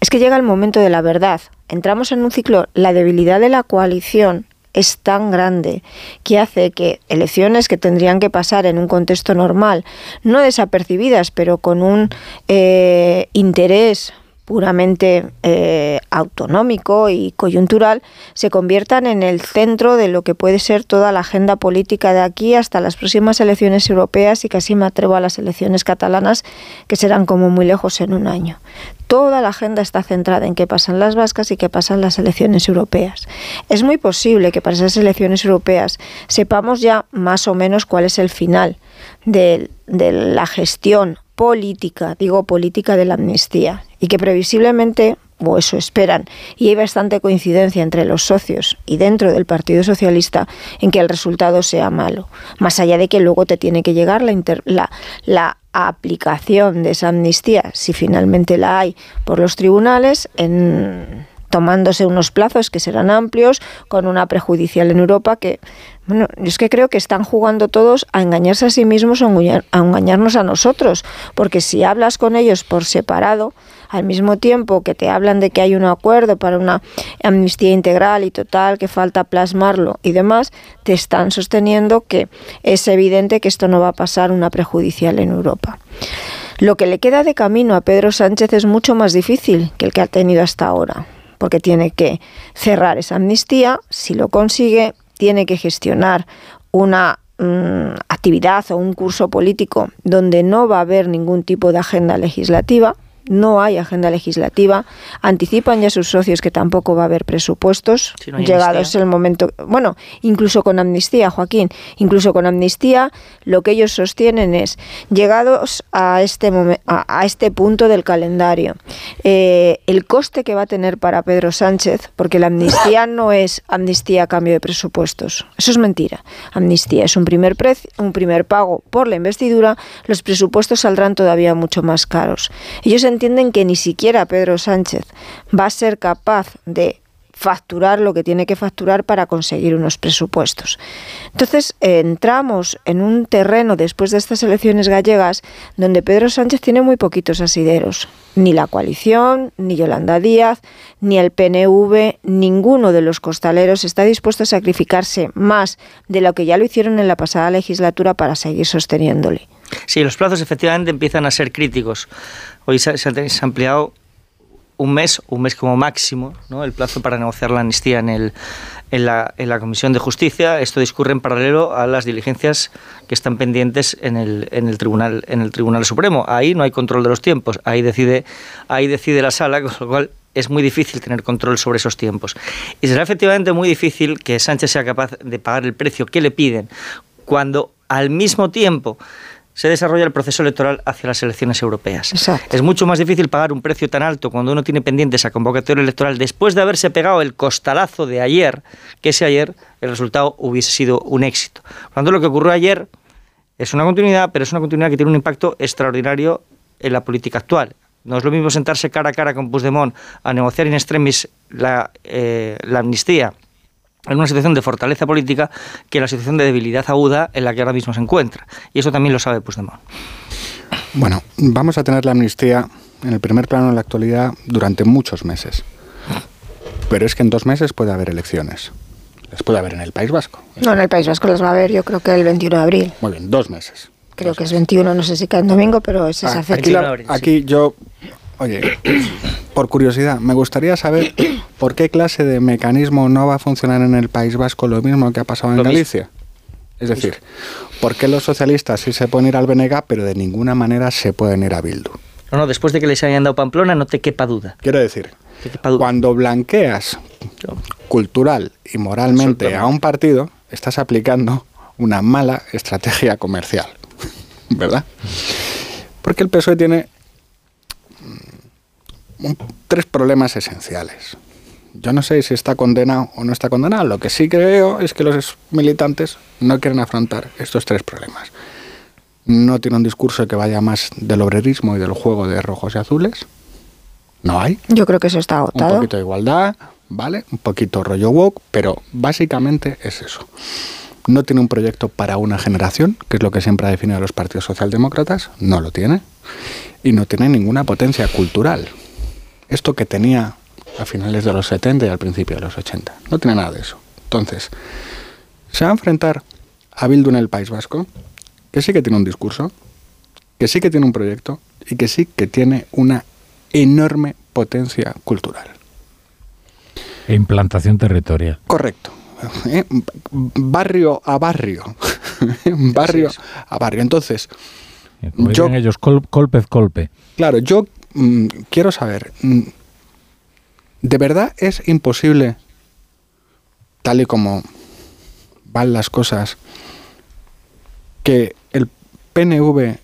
Es que llega el momento de la verdad. Entramos en un ciclo, la debilidad de la coalición es tan grande que hace que elecciones que tendrían que pasar en un contexto normal, no desapercibidas, pero con un eh, interés puramente eh, autonómico y coyuntural se conviertan en el centro de lo que puede ser toda la agenda política de aquí hasta las próximas elecciones europeas y casi me atrevo a las elecciones catalanas que serán como muy lejos en un año. Toda la agenda está centrada en qué pasan las vascas y qué pasan las elecciones europeas. Es muy posible que para esas elecciones europeas sepamos ya más o menos cuál es el final de, de la gestión política, digo política de la amnistía, y que previsiblemente, o eso esperan, y hay bastante coincidencia entre los socios y dentro del Partido Socialista en que el resultado sea malo, más allá de que luego te tiene que llegar la, la, la aplicación de esa amnistía, si finalmente la hay, por los tribunales en tomándose unos plazos que serán amplios, con una prejudicial en Europa que, bueno, es que creo que están jugando todos a engañarse a sí mismos o a engañarnos a nosotros, porque si hablas con ellos por separado, al mismo tiempo que te hablan de que hay un acuerdo para una amnistía integral y total, que falta plasmarlo y demás, te están sosteniendo que es evidente que esto no va a pasar una prejudicial en Europa. Lo que le queda de camino a Pedro Sánchez es mucho más difícil que el que ha tenido hasta ahora, porque tiene que cerrar esa amnistía, si lo consigue, tiene que gestionar una mm, actividad o un curso político donde no va a haber ningún tipo de agenda legislativa, no hay agenda legislativa, anticipan ya sus socios que tampoco va a haber presupuestos, llegados el momento, bueno, incluso con amnistía, Joaquín, incluso con amnistía, lo que ellos sostienen es, llegados a este, a, este punto del calendario, eh, el coste que va a tener para Pedro Sánchez, porque la amnistía no es amnistía a cambio de presupuestos, eso es mentira, amnistía es un primer, precio, un primer pago por la investidura, los presupuestos saldrán todavía mucho más caros. Ellos entienden que ni siquiera Pedro Sánchez va a ser capaz de facturar lo que tiene que facturar para conseguir unos presupuestos. Entonces entramos en un terreno después de estas elecciones gallegas donde Pedro Sánchez tiene muy poquitos asideros. Ni la coalición, ni Yolanda Díaz, ni el PNV, ninguno de los costaleros está dispuesto a sacrificarse más de lo que ya lo hicieron en la pasada legislatura para seguir sosteniéndole. Sí, los plazos efectivamente empiezan a ser críticos. Hoy se, ha ampliado un mes, un mes como máximo, el plazo para negociar la amnistía en, la, Comisión de Justicia. Esto discurre en paralelo a las diligencias que están pendientes en el, en el, tribunal, en el Tribunal Supremo. Ahí no hay control de los tiempos, ahí decide, ahí decide la sala, con lo cual es muy difícil tener control sobre esos tiempos. Y será efectivamente muy difícil que Sánchez sea capaz de pagar el precio que le piden cuando al mismo tiempo se desarrolla el proceso electoral hacia las elecciones europeas. Es mucho más difícil pagar un precio tan alto cuando uno tiene pendiente esa convocatoria electoral después de haberse pegado el costalazo de ayer, que ese ayer el resultado hubiese sido un éxito. Por lo tanto, lo que ocurrió ayer es una continuidad, pero es una continuidad que tiene un impacto extraordinario en la política actual. No es lo mismo sentarse cara a cara con Puigdemont a negociar in extremis la, eh, la amnistía en una situación de fortaleza política que la situación de debilidad aguda en la que ahora mismo se encuentra. Y eso también lo sabe Puigdemont. Bueno, vamos a tener la amnistía en el primer plano en la actualidad durante muchos meses. Pero es que en dos meses puede haber elecciones. Les puede haber en el País Vasco. No, en el País Vasco las va a haber yo creo que el 21 de abril. Muy bien, dos meses. Creo que es 21, no sé si cae en domingo, pero es esa ah, fecha. Aquí, aquí yo Oye, por curiosidad, me gustaría saber por qué clase de mecanismo no va a funcionar en el País Vasco lo mismo que ha pasado en Galicia. Es decir, ¿por qué los socialistas sí se pueden ir al BNG, pero de ninguna manera se pueden ir a Bildu? No, no, después de que les hayan dado Pamplona, no te quepa duda. Quiero decir, cuando blanqueas cultural y moralmente a un partido, estás aplicando una mala estrategia comercial. ¿Verdad? Porque el PSOE tiene tres problemas esenciales. Yo no sé si está condenado o no está condenado. Lo que sí creo es que los militantes no quieren afrontar estos tres problemas. No tiene un discurso que vaya más del obrerismo y del juego de rojos y azules. No hay. Yo creo que eso está agotado. Un poquito de igualdad, ¿vale? Un poquito rollo woke, pero básicamente es eso. No tiene un proyecto para una generación, que es lo que siempre ha definido a los partidos socialdemócratas. No lo tiene. Y no tiene ninguna potencia cultural esto que tenía a finales de los 70 y al principio de los 80. No tiene nada de eso. Entonces, se va a enfrentar a Bildu en el País Vasco, que sí que tiene un discurso, que sí que tiene un proyecto y que sí que tiene una enorme potencia cultural. E implantación territorial. Correcto. ¿Eh? Barrio a barrio. barrio a barrio. Entonces, yo, ellos, golpe golpe. Claro, yo Mm, quiero saber, mm, ¿de verdad es imposible, tal y como van las cosas, que el PNV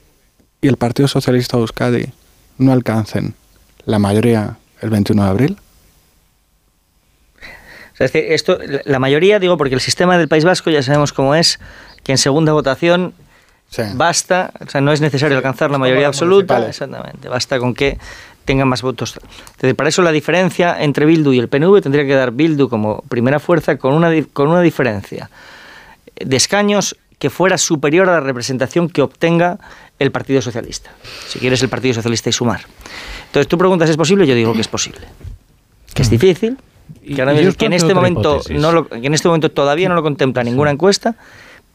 y el Partido Socialista de Euskadi no alcancen la mayoría el 21 de abril? esto, la mayoría, digo, porque el sistema del País Vasco ya sabemos cómo es, que en segunda votación Basta, o sea, no es necesario alcanzar la mayoría absoluta, exactamente, basta con que tenga más votos. Entonces, para eso la diferencia entre Bildu y el PNV tendría que dar Bildu como primera fuerza con una, con una diferencia de escaños que fuera superior a la representación que obtenga el Partido Socialista. Si quieres el Partido Socialista y sumar. Entonces tú preguntas, ¿es posible? Yo digo que es posible. Que es mm. difícil, que, que en este momento no que en este momento todavía no lo contempla ninguna encuesta,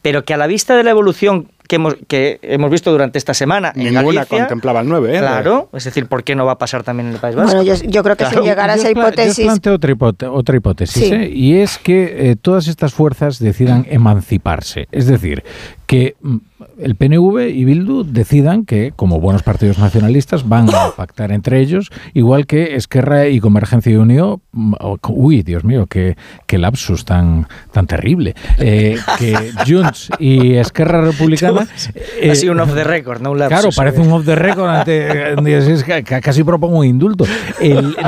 pero que a la vista de la evolución que hemos, que hemos visto durante esta semana. Ninguna contemplaba el 9, ¿eh? Claro, es decir, ¿por qué no va a pasar también en el País Vasco? Bueno, yo, creo que si llegara a esa hipótesis. Yo planteo otra, otra hipótesis, ¿eh? y es que eh, todas estas fuerzas decidan emanciparse. Es decir, que mm, el PNV y Bildu decidan que, como buenos partidos nacionalistas, van a pactar entre ellos, igual que Esquerra y Convergencia y Unión. Mm, uy, Dios mío, qué, qué lapsus tan, tan terrible. Eh, que Junts y Esquerra Republicana. ha eh, sido un off the record, no un lapsus. Claro, parece un off the record. casi propongo un indulto.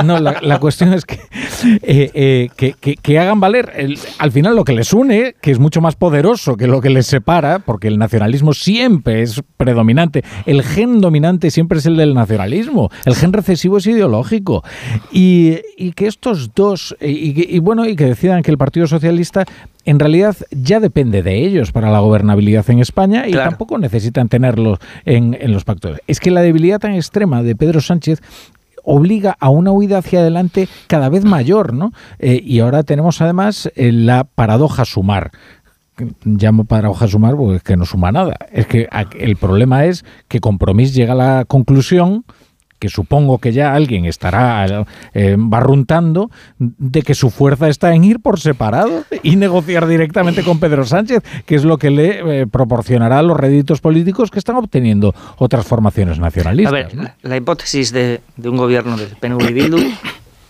no, la, cuestión es que, eh, que, que, hagan valer al final lo que les une, que es mucho más poderoso que lo que les separa porque el nacionalismo siempre es predominante. El gen dominante siempre es el del nacionalismo. El gen recesivo es ideológico. Y, que estos dos, y, bueno, y que decidan que el Partido Socialista en realidad ya depende de ellos para la gobernabilidad en España y tampoco necesitan tenerlo en, los pactos. Es que la debilidad tan extrema de Pedro Sánchez obliga a una huida hacia adelante cada vez mayor, ¿no? Eh, y ahora tenemos además eh, la paradoja sumar llamo para hoja sumar porque es que no suma nada. Es que el problema es que Compromís llega a la conclusión que supongo que ya alguien estará eh, barruntando de que su fuerza está en ir por separado y negociar directamente con Pedro Sánchez, que es lo que le eh, proporcionará los réditos políticos que están obteniendo otras formaciones nacionalistas. A ver, la, hipótesis de, de, un gobierno del PNV y Bildu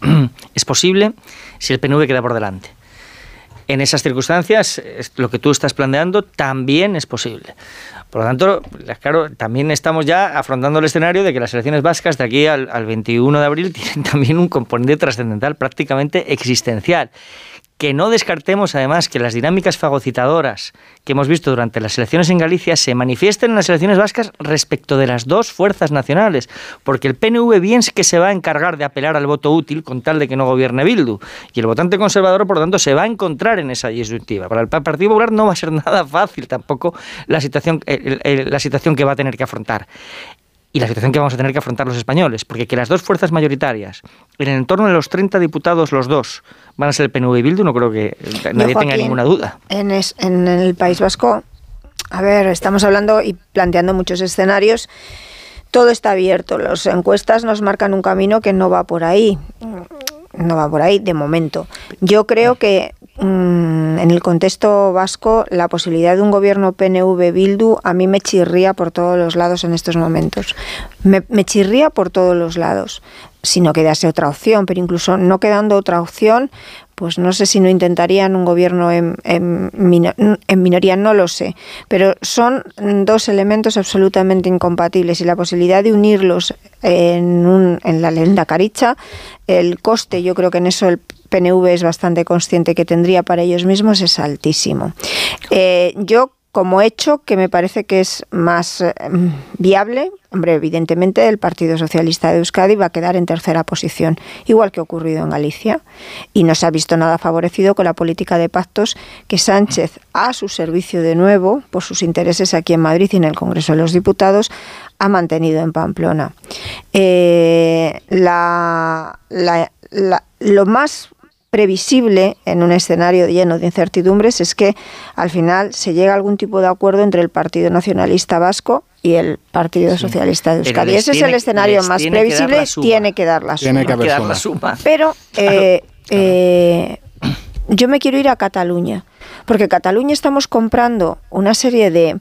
es posible si el PNV queda por delante en esas circunstancias, lo que tú estás planteando también es posible. Por lo tanto, claro, también estamos ya afrontando el escenario de que las elecciones vascas de aquí al, al 21 de abril tienen también un componente trascendental, prácticamente existencial que no descartemos además que las dinámicas fagocitadoras que hemos visto durante las elecciones en Galicia se manifiesten en las elecciones vascas respecto de las dos fuerzas nacionales, porque el PNV bien que se va a encargar de apelar al voto útil con tal de que no gobierne Bildu, y el votante conservador, por lo tanto, se va a encontrar en esa disyuntiva. Para el Partido Popular no va a ser nada fácil tampoco la situación, la situación que va a tener que afrontar y la situación que vamos a tener que afrontar los españoles, porque que las dos fuerzas mayoritarias, en el entorno de los 30 diputados los dos, van a ser el PNV y Bildu, no creo que nadie tenga ninguna duda. En, en el País Vasco, a ver, estamos hablando y planteando muchos escenarios. Todo está abierto. Las encuestas nos marcan un camino que no va por ahí. No va por ahí de momento. Yo creo que Mm, en el contexto vasco, la posibilidad de un gobierno PNV-Bildu a mí me chirría por todos los lados en estos momentos. Me, chirría por todos los lados, si no quedase otra opción, pero incluso no quedando otra opción, pues no sé si no intentarían un gobierno en, minoría, no lo sé, pero son dos elementos absolutamente incompatibles y la posibilidad de unirlos en, un, en la lenda caricha, el coste, yo creo que en eso el PNV es bastante consciente que tendría para ellos mismos es altísimo. Eh, yo como hecho que me parece que es más eh, viable, hombre, evidentemente el Partido Socialista de Euskadi va a quedar en tercera posición, igual que ha ocurrido en Galicia, y no se ha visto nada favorecido con la política de pactos que Sánchez, a su servicio de nuevo, por sus intereses aquí en Madrid y en el Congreso de los Diputados, ha mantenido en Pamplona. Eh, lo más previsible en un escenario lleno de incertidumbres es que al final se llega a algún tipo de acuerdo entre el Partido Nacionalista Vasco y el Partido Socialista de Euskadi. Ese es el escenario más previsible, tiene que dar la suma. Tiene que dar la suma. Pero eh, eh, yo me quiero ir a Cataluña, porque Cataluña estamos comprando una serie de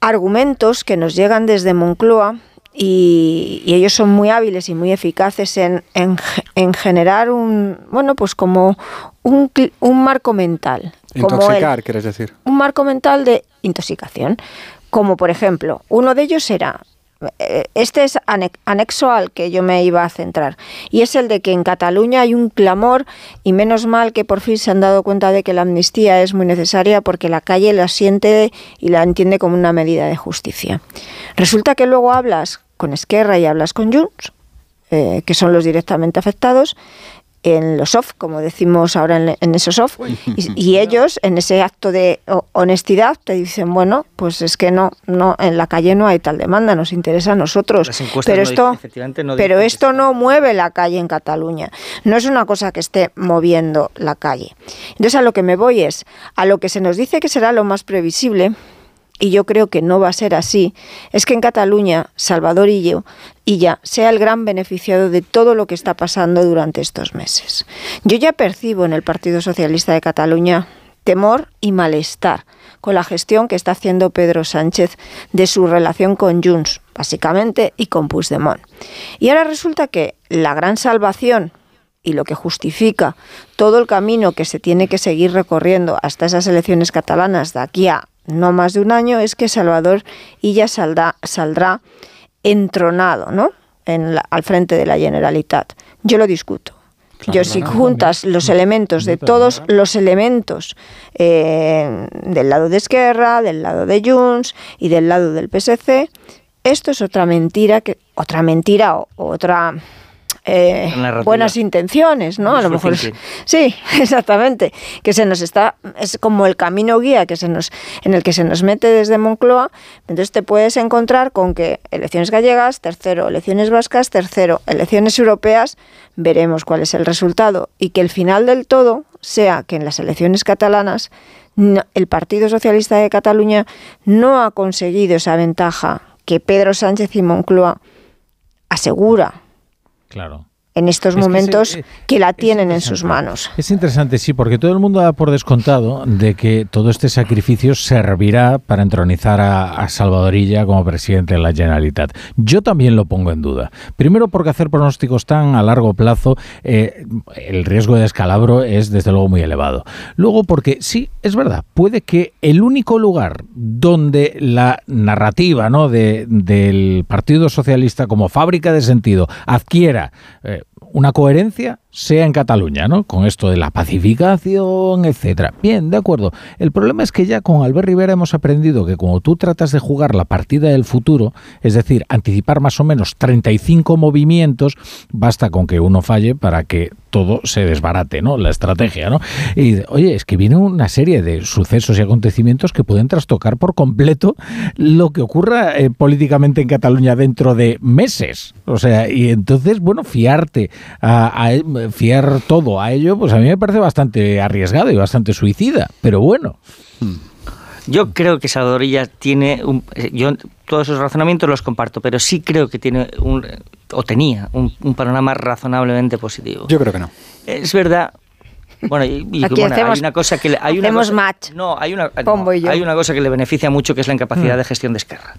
argumentos que nos llegan desde Moncloa, y, ellos son muy hábiles y muy eficaces en, en, generar un, bueno, pues como un, un marco mental. Intoxicar, quieres decir. Un marco mental de intoxicación. Como por ejemplo, uno de ellos era, este es anexo al que yo me iba a centrar, y es el de que en Cataluña hay un clamor y menos mal que por fin se han dado cuenta de que la amnistía es muy necesaria porque la calle la siente y la entiende como una medida de justicia. Resulta que luego hablas con Esquerra y hablas con Junts eh, que son los directamente afectados, en los off, como decimos ahora en, esos off, y, ellos en ese acto de honestidad te dicen, bueno, pues es que no, no, en la calle no hay tal demanda, nos interesa a nosotros. Pero esto, pero esto no mueve la calle en Cataluña. No es una cosa que esté moviendo la calle. Entonces a lo que me voy es, a lo que se nos dice que será lo más previsible, y yo creo que no va a ser así, es que en Cataluña Salvador Illo ya sea el gran beneficiado de todo lo que está pasando durante estos meses. Yo ya percibo en el Partido Socialista de Cataluña temor y malestar con la gestión que está haciendo Pedro Sánchez de su relación con Junts, básicamente, y con Puigdemont. Y ahora resulta que la gran salvación y lo que justifica todo el camino que se tiene que seguir recorriendo hasta esas elecciones catalanas de aquí a no más de un año, es que Salvador Illa saldrá, saldrá entronado, ¿no? En al frente de la Generalitat. Yo lo discuto. Yo si juntas los elementos de todos los elementos eh, del lado de Esquerra, del lado de Junts y del lado del PSC, esto es otra mentira que otra mentira o otra eh, buenas intenciones, ¿no? A lo mejor sí, exactamente, que se nos está es como el camino guía que se nos en el que se nos mete desde Moncloa, entonces te puedes encontrar con que elecciones gallegas, tercero, elecciones vascas, tercero, elecciones europeas, veremos cuál es el resultado. Y que el final del todo sea que en las elecciones catalanas el Partido Socialista de Cataluña no ha conseguido esa ventaja que Pedro Sánchez y Moncloa asegura Claro en estos momentos eh, que, la tienen en sus manos. Es interesante, sí, porque todo el mundo da por descontado de que todo este sacrificio servirá para entronizar a, Salvadorilla como presidente de la Generalitat. Yo también lo pongo en duda. Primero porque hacer pronósticos tan a largo plazo, eh, el riesgo de descalabro es desde luego muy elevado. Luego porque sí, es verdad, puede que el único lugar donde la narrativa ¿no? de, del Partido Socialista como fábrica de sentido adquiera eh, una coherencia sea en Cataluña, ¿no? Con esto de la pacificación, etcétera. Bien, de acuerdo. El problema es que ya con Albert Rivera hemos aprendido que cuando tú tratas de jugar la partida del futuro, es decir, anticipar más o menos 35 movimientos, basta con que uno falle para que todo se desbarate, ¿no? La estrategia, ¿no? Y oye, es que viene una serie de sucesos y acontecimientos que pueden trastocar por completo lo que ocurra eh, políticamente en Cataluña dentro de meses. O sea, y entonces, bueno, fiarte a, fiar todo a ello, pues a mí me parece bastante arriesgado y bastante suicida. Pero bueno. Yo creo que Salvadorilla tiene un, eh, yo todos esos razonamientos los comparto, pero sí creo que tiene un o tenía un, panorama razonablemente positivo. Yo creo que no. Es verdad. Bueno, y, hay una cosa que le, hay una match. No, hay una hay una cosa que le beneficia mucho que es la incapacidad mm. de gestión de Esquerra.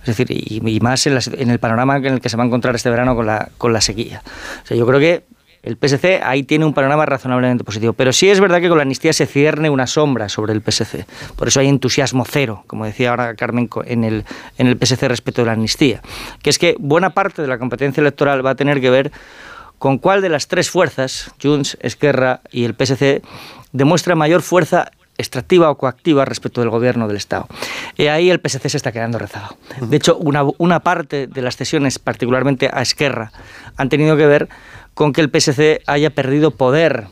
Es decir, y, más en, en, el panorama en el que se va a encontrar este verano con la con la sequía. O sea, yo creo que el PSC ahí tiene un panorama razonablemente positivo. Pero sí es verdad que con la amnistía se cierne una sombra sobre el PSC. Por eso hay entusiasmo cero, como decía ahora Carmen, en el, en el PSC respecto de la amnistía. Que es que buena parte de la competencia electoral va a tener que ver con cuál de las tres fuerzas, Junts, Esquerra y el PSC, demuestra mayor fuerza extractiva o coactiva respecto del gobierno del Estado. Y ahí el PSC se está quedando rezado. De hecho, una, una parte de las cesiones, particularmente a Esquerra, han tenido que ver con que el PSC haya perdido poder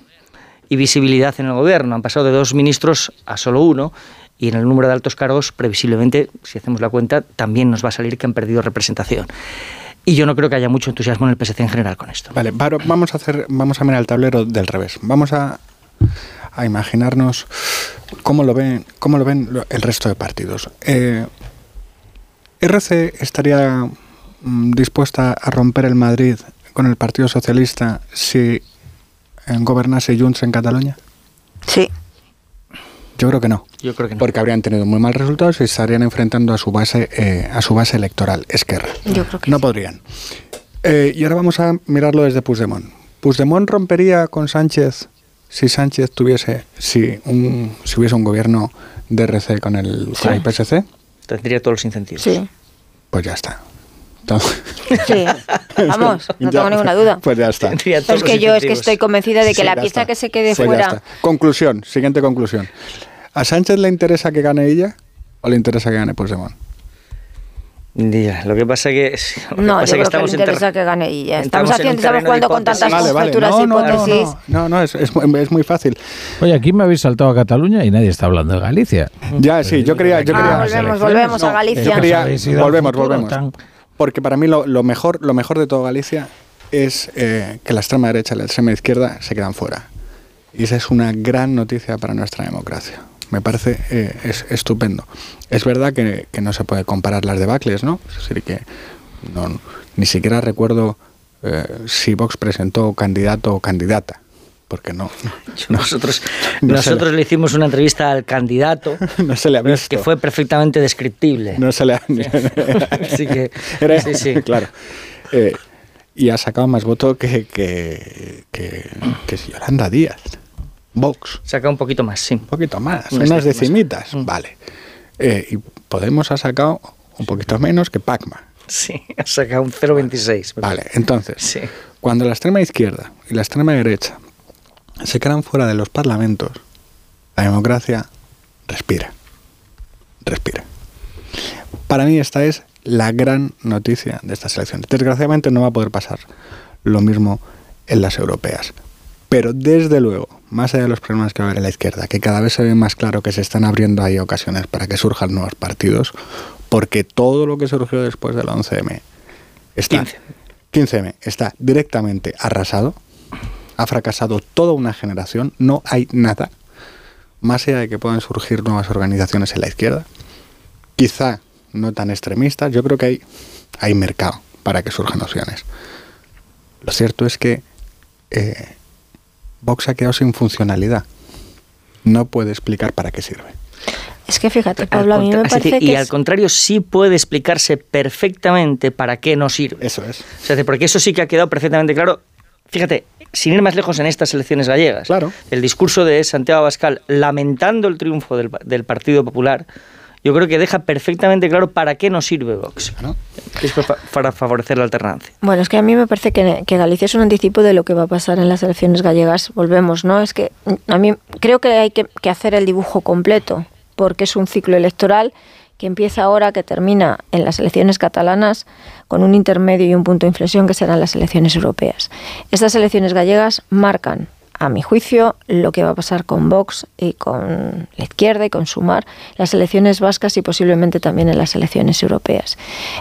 y visibilidad en el gobierno. Han pasado de dos ministros a solo uno y en el número de altos cargos, previsiblemente, si hacemos la cuenta, también nos va a salir que han perdido representación. Y yo no creo que haya mucho entusiasmo en el PSC en general con esto. Vale, vamos a hacer, vamos a mirar el tablero del revés. Vamos a, imaginarnos cómo lo ven, cómo lo ven el resto de partidos. Eh, RC estaría mm, dispuesta a romper el Madrid con el Partido Socialista si gobernase Junts en Cataluña? Sí. Yo creo que no. Yo creo que no. Porque habrían tenido muy mal resultados y estarían enfrentando a su base, eh, a su base electoral, Esquerra. Yo creo que No podrían. Eh, y ahora vamos a mirarlo desde Puigdemont. ¿Puigdemont rompería con Sánchez si Sánchez tuviese, si, un, si hubiese un gobierno de RC con el, con el PSC? Tendría todos los incentivos. Sí. Pues ya está. Sí, vamos, no tengo ninguna duda. Pues ya está. es que yo es que estoy convencida de que la pieza que se quede pues fuera. Conclusión, siguiente conclusión. ¿A Sánchez le interesa que gane ella o le interesa que gane Puigdemont? lo que pasa que, no, que, que estamos que le interesa que gane ya. Estamos, haciendo, estamos jugando con tantas vale, conjeturas y hipótesis. No, no, es, es, es, muy fácil. Oye, aquí me habéis saltado a Cataluña y nadie está hablando de Galicia. Ya, sí, yo quería... Yo quería ah, volvemos, volvemos a Galicia. Yo quería, volvemos, volvemos. Porque para mí lo, mejor, lo mejor de todo Galicia es eh, que la extrema derecha y la extrema izquierda se quedan fuera. Y esa es una gran noticia para nuestra democracia. Me parece eh, es, estupendo. Es verdad que, que, no se puede comparar las debacles, ¿no? Es decir, que no, ni siquiera recuerdo eh, si Vox presentó candidato o candidata porque no. nosotros nosotros le, hicimos una entrevista al candidato no se le ha visto. que fue perfectamente descriptible. No se le ha Así que, Era, sí, sí. Claro. Eh, y ha sacado más votos que, que, que, que Yolanda Díaz. Vox. Saca un poquito más, sí. Un poquito más, unas decimitas, mm. vale. Eh, y Podemos ha sacado un poquito menos que Pacma. Sí, ha sacado un 0,26. Vale, entonces, cuando la extrema izquierda y la extrema derecha se quedan fuera de los parlamentos, la democracia respira. Respira. Para mí esta es la gran noticia de estas elecciones. Desgraciadamente no va a poder pasar lo mismo en las europeas. Pero desde luego, más allá de los problemas que va a haber en la izquierda, que cada vez se ve más claro que se están abriendo ahí ocasiones para que surjan nuevos partidos, porque todo lo que surgió después del 11M está 15. m está directamente arrasado, ha fracasado toda una generación, no hay nada, más allá de que puedan surgir nuevas organizaciones en la izquierda, quizá no tan extremistas, yo creo que hay, hay mercado para que surjan opciones. Lo cierto es que eh, Vox ha quedado sin funcionalidad. No puede explicar para qué sirve. Es que fíjate, Pablo, a mí me parece Y al contrario, sí puede explicarse perfectamente para qué no sirve. Eso es. O sea, porque eso sí que ha quedado perfectamente claro. Fíjate, sin ir más lejos en estas elecciones gallegas, claro. el discurso de Santiago Abascal lamentando el triunfo del, del Partido Popular yo creo que deja perfectamente claro para qué nos sirve Vox. Es para favorecer la alternancia. Bueno, es que a mí me parece que, Galicia es un anticipo de lo que va a pasar en las elecciones gallegas. Volvemos, ¿no? Es que a mí creo que hay que, hacer el dibujo completo, porque es un ciclo electoral que empieza ahora, que termina en las elecciones catalanas, con un intermedio y un punto de inflexión que serán las elecciones europeas. Estas elecciones gallegas marcan a mi juicio, lo que va a pasar con Vox y con la izquierda y con Sumar, las elecciones vascas y posiblemente también en las elecciones europeas.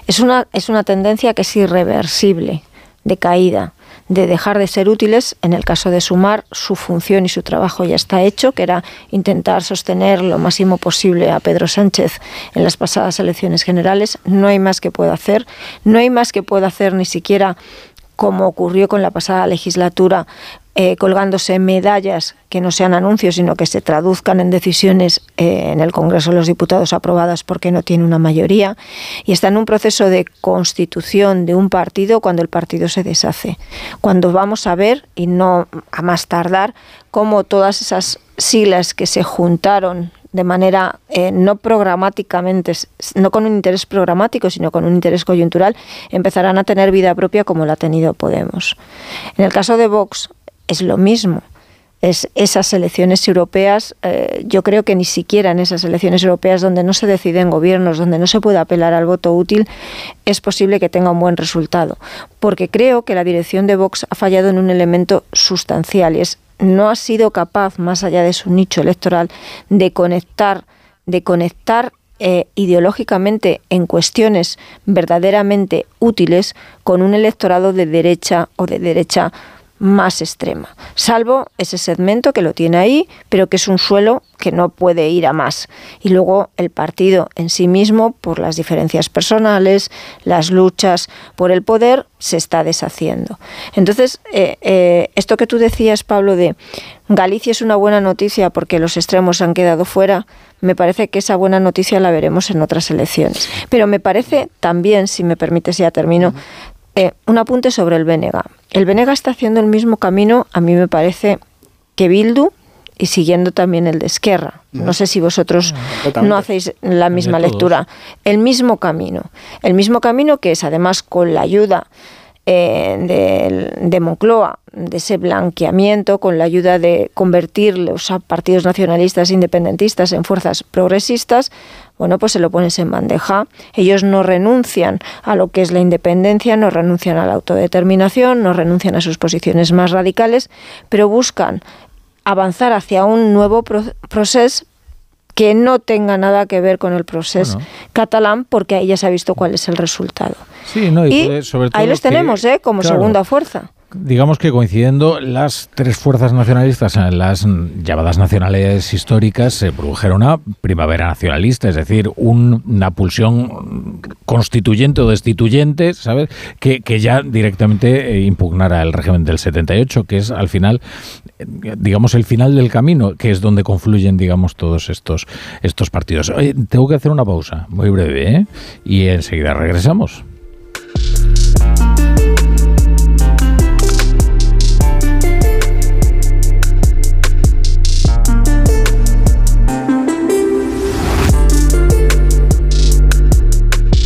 Es una, es una tendencia que es irreversible, de caída, de dejar de ser útiles. En el caso de Sumar, su función y su trabajo ya está hecho, que era intentar sostener lo máximo posible a Pedro Sánchez en las pasadas elecciones generales. No hay más que pueda hacer. No hay más que pueda hacer ni siquiera como ocurrió con la pasada legislatura, eh, colgándose medallas que no sean anuncios, sino que se traduzcan en decisiones eh, en el Congreso de los Diputados aprobadas porque no tiene una mayoría, y está en un proceso de constitución de un partido cuando el partido se deshace. Cuando vamos a ver, y no a más tardar, cómo todas esas siglas que se juntaron de manera eh, no programáticamente, no con un interés programático, sino con un interés coyuntural, empezarán a tener vida propia como la ha tenido Podemos. En el caso de Vox es lo mismo. Es esas elecciones europeas, eh, yo creo que ni siquiera en esas elecciones europeas donde no se deciden gobiernos, donde no se puede apelar al voto útil, es posible que tenga un buen resultado. Porque creo que la dirección de Vox ha fallado en un elemento sustancial y es no ha sido capaz, más allá de su nicho electoral, de conectar, de conectar eh, ideológicamente en cuestiones verdaderamente útiles con un electorado de derecha o de derecha más extrema, salvo ese segmento que lo tiene ahí, pero que es un suelo que no puede ir a más. Y luego el partido en sí mismo, por las diferencias personales, las luchas por el poder, se está deshaciendo. Entonces, eh, eh, esto que tú decías, Pablo, de Galicia es una buena noticia porque los extremos han quedado fuera, me parece que esa buena noticia la veremos en otras elecciones. Pero me parece también, si me permites, ya termino, eh, un apunte sobre el Bénega. El Bénega está haciendo el mismo camino, a mí me parece, que Bildu y siguiendo también el de Esquerra. No sé si vosotros no hacéis la misma lectura. El mismo camino. El mismo camino que es además con la ayuda eh, de, Moncloa, de ese blanqueamiento, con la ayuda de convertir los partidos nacionalistas independentistas en fuerzas progresistas, bueno, pues se lo pones en bandeja. Ellos no renuncian a lo que es la independencia, no renuncian a la autodeterminación, no renuncian a sus posiciones más radicales, pero buscan avanzar hacia un nuevo proceso que no tenga nada que ver con el proceso catalán, porque ahí ya se ha visto cuál es el resultado. Sí, no, y, sobre todo ahí los tenemos, ¿eh? Como segunda fuerza digamos que coincidiendo las tres fuerzas nacionalistas, las llamadas nacionales históricas, se produjeron una primavera nacionalista, es decir, una pulsión constituyente o destituyente, ¿sabes? Que, que ya directamente eh, impugnara el régimen del 78, que es al final, eh, digamos, el final del camino, que es donde confluyen, digamos, todos estos, estos partidos. tengo que hacer una pausa muy breve, ¿eh? Y enseguida regresamos.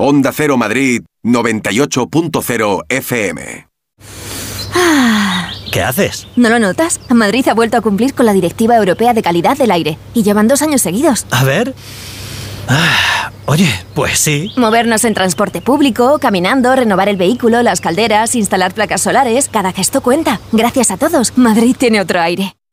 Onda Cero Madrid 98.0 FM. Ah. ¿Qué haces? ¿No lo notas? Madrid ha vuelto a cumplir con la Directiva Europea de Calidad del Aire y llevan dos años seguidos. A ver. Ah, oye, pues sí. Movernos en transporte público, caminando, renovar el vehículo, las calderas, instalar placas solares, cada gesto cuenta. Gracias a todos, Madrid tiene otro aire.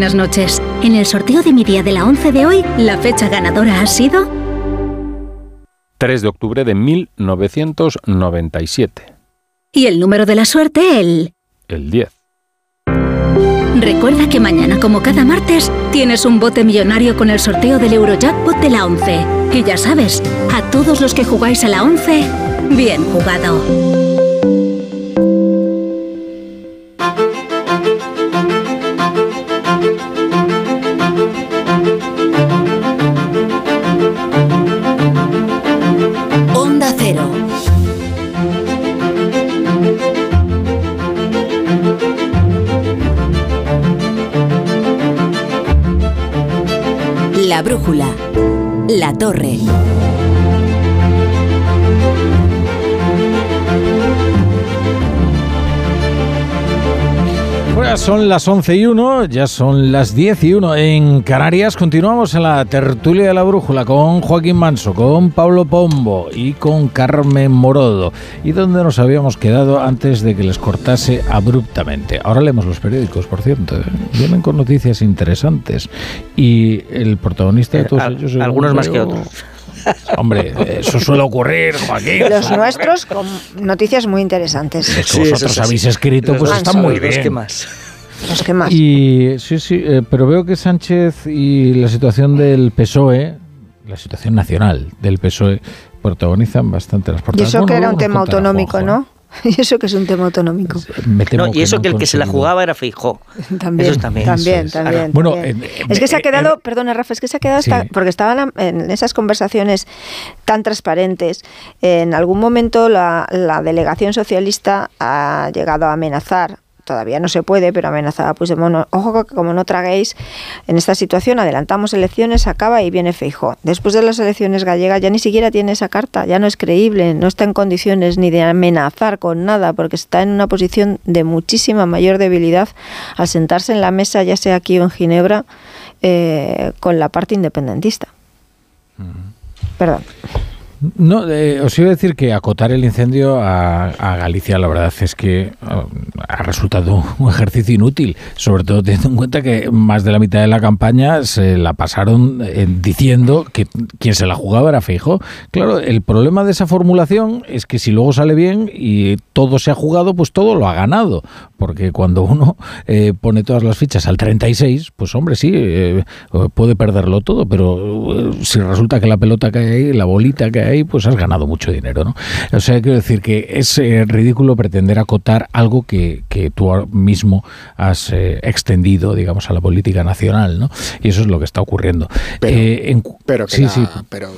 Buenas noches. En el sorteo de mi día de la 11 de hoy, la fecha ganadora ha sido 3 de octubre de 1997. y el número de la suerte el El 10. Recuerda que mañana, como cada martes, tienes un bote millonario con el sorteo del Eurojackpot de la 11. Y ya sabes, a todos los que jugáis a la 11, bien jugado. La torre. Pues son las 11 y 1, ya son las 10 y 1 en Canarias. Continuamos en la tertulia de la brújula con Joaquín Manso, con Pablo Pombo y con Carmen Morodo. Y donde nos habíamos quedado antes de que les cortase abruptamente. Ahora leemos los periódicos, por cierto. ¿eh? Vienen con noticias interesantes. Y el protagonista de todos Al- ellos... algunos más que otros. Hombre, eso suele ocurrir, Joaquín. Los nuestros con noticias muy interesantes. Es que vosotros habéis escrito, pues está muy bien. Los que más. Y sí, sí, eh, pero veo que Sánchez y la situación del PSOE, la situación nacional del PSOE, protagonizan bastante las Y portadas. eso Bueno, que era un tema autonómico, Juanjo, ¿no? Y eso que es un tema autonómico. Me temo No, y eso no que el que se la jugaba era Feijó. También, Eso también. también, Eso es. también. Bueno, también. eh, es que se ha quedado, eh, perdona Rafa, es que se ha quedado hasta, porque estaban en esas conversaciones tan transparentes. En algún momento la, la delegación socialista ha llegado a amenazar. Todavía no se puede, pero amenazaba pues ojo que como no traguéis en esta situación, adelantamos elecciones, acaba y viene Feijó. Después de las elecciones gallegas ya ni siquiera tiene esa carta, ya no es creíble, no está en condiciones ni de amenazar con nada, porque está en una posición de muchísima mayor debilidad al sentarse en la mesa, ya sea aquí o en Ginebra, eh, con la parte independentista. Perdón. No, eh, os iba a decir que acotar el incendio a, Galicia, la verdad es que eh, ha resultado un ejercicio inútil, sobre todo teniendo en cuenta que más de la mitad de la campaña se la pasaron eh, diciendo que quien se la jugaba era Feijóo. Claro, el problema de esa formulación es que si luego sale bien y todo se ha jugado, pues todo lo ha ganado, porque cuando uno eh, pone todas las fichas al 36, pues hombre, sí, eh, puede perderlo todo, pero eh, si resulta que la pelota cae ahí, la bolita cae ahí, pues has ganado mucho dinero, ¿no? O sea, quiero decir que es eh, ridículo pretender acotar algo que, que tú mismo has eh, extendido, digamos, a la política nacional, ¿no? Y eso es lo que está ocurriendo. Pero, Eh, en cu- pero, que sí, la, sí, pero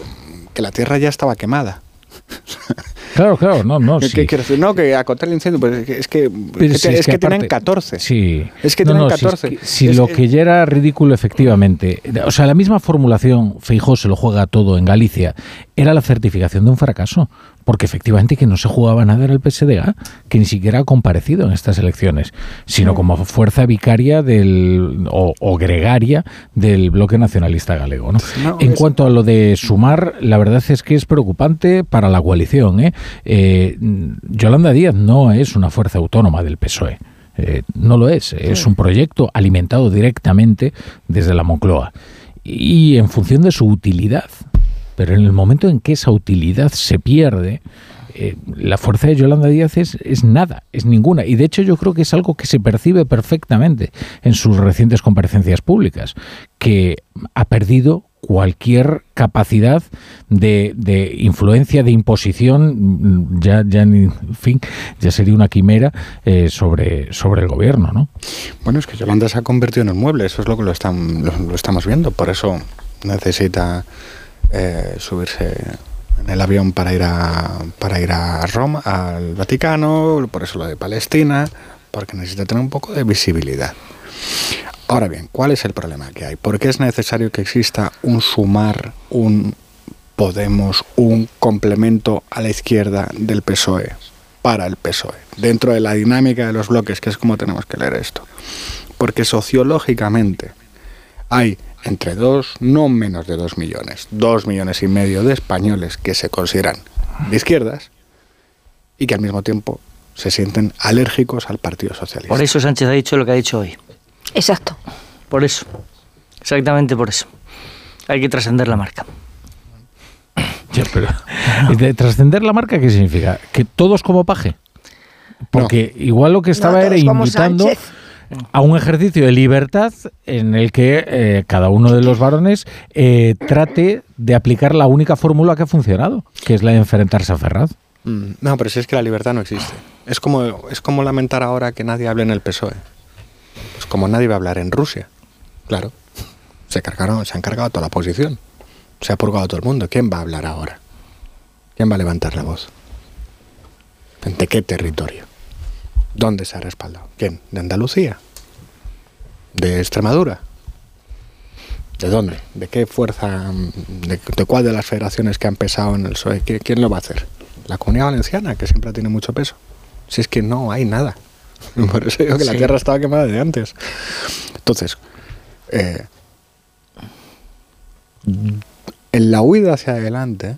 que la tierra ya estaba quemada. claro, claro, no, no, ¿Qué, sí. quiero decir? No, que acotar el incendio, pues es que, Pero es si que- es es que que tienen aparte- 14. Sí. Es que No, tienen no, si es 14. que- Si, Es- lo que ya era ridículo, efectivamente. O sea, la misma formulación, Feijó se lo juega todo en Galicia, era la certificación de un fracaso. Porque efectivamente que no se jugaba nada era el PSDG, que ni siquiera ha comparecido en estas elecciones, sino como fuerza vicaria del, o, o gregaria del bloque nacionalista galego. ¿no? No, en es- cuanto a lo de sumar, la verdad es que es preocupante para la coalición. ¿eh? Eh, Yolanda Díaz no es una fuerza autónoma del PSOE. Eh, no lo es, es un proyecto alimentado directamente desde la Moncloa y en función de su utilidad. Pero en el momento en que esa utilidad se pierde, eh, la fuerza de Yolanda Díaz es, es nada, es ninguna. Y de hecho yo creo que es algo que se percibe perfectamente en sus recientes comparecencias públicas, que ha perdido cualquier capacidad de, de influencia, de imposición, mm, ya, ya en fin, ya sería una quimera eh, sobre, sobre el gobierno, ¿no? Bueno, es que Yolanda se ha convertido en un mueble, eso es lo que lo, están, lo estamos viendo, por eso necesita eh, subirse en el avión para ir a para ir a Roma, al Vaticano, por eso lo de Palestina, porque necesita tener un poco de visibilidad. Ahora bien, ¿cuál es el problema que hay? ¿Por qué es necesario que exista un sumar, un Podemos, un complemento a la izquierda del PSOE para el PSOE, dentro de la dinámica de los bloques, que es como tenemos que leer esto? Porque sociológicamente hay entre dos, no menos de dos millones, dos millones y medio de españoles que se consideran de izquierdas y que al mismo tiempo se sienten alérgicos al Partido Socialista. Por eso Sánchez ha dicho lo que ha dicho hoy. Exacto. Por eso. Exactamente por eso. Hay que trascender la marca. pero, ¿de ¿Trascender la marca qué significa? ¿Que todos como paje? Porque igual lo que estaba era invitando a un ejercicio de libertad en el que eh, cada uno de los varones eh, trate de aplicar la única fórmula que ha funcionado, que es la de enfrentarse a Ferraz. Mm, no, pero si es que la libertad no existe. Es como, es como lamentar ahora que nadie hable en el PSOE. Pues como nadie va a hablar en Rusia. Claro. Se, cargaron, se han cargado toda la posición. Se ha purgado todo el mundo. ¿Quién va a hablar ahora? ¿Quién va a levantar la voz? ¿De qué territorio? ¿Dónde se ha respaldado? ¿Quién? ¿De Andalucía? ¿De Extremadura? ¿De dónde? ¿De qué fuerza? ¿De, cuál de las federaciones que han pesado en el PSOE? ¿Quién lo va a hacer? La comunidad valenciana, que siempre tiene mucho peso. Si es que no hay nada. Por eso digo que la tierra estaba quemada de antes. Entonces, eh, en la huida hacia adelante,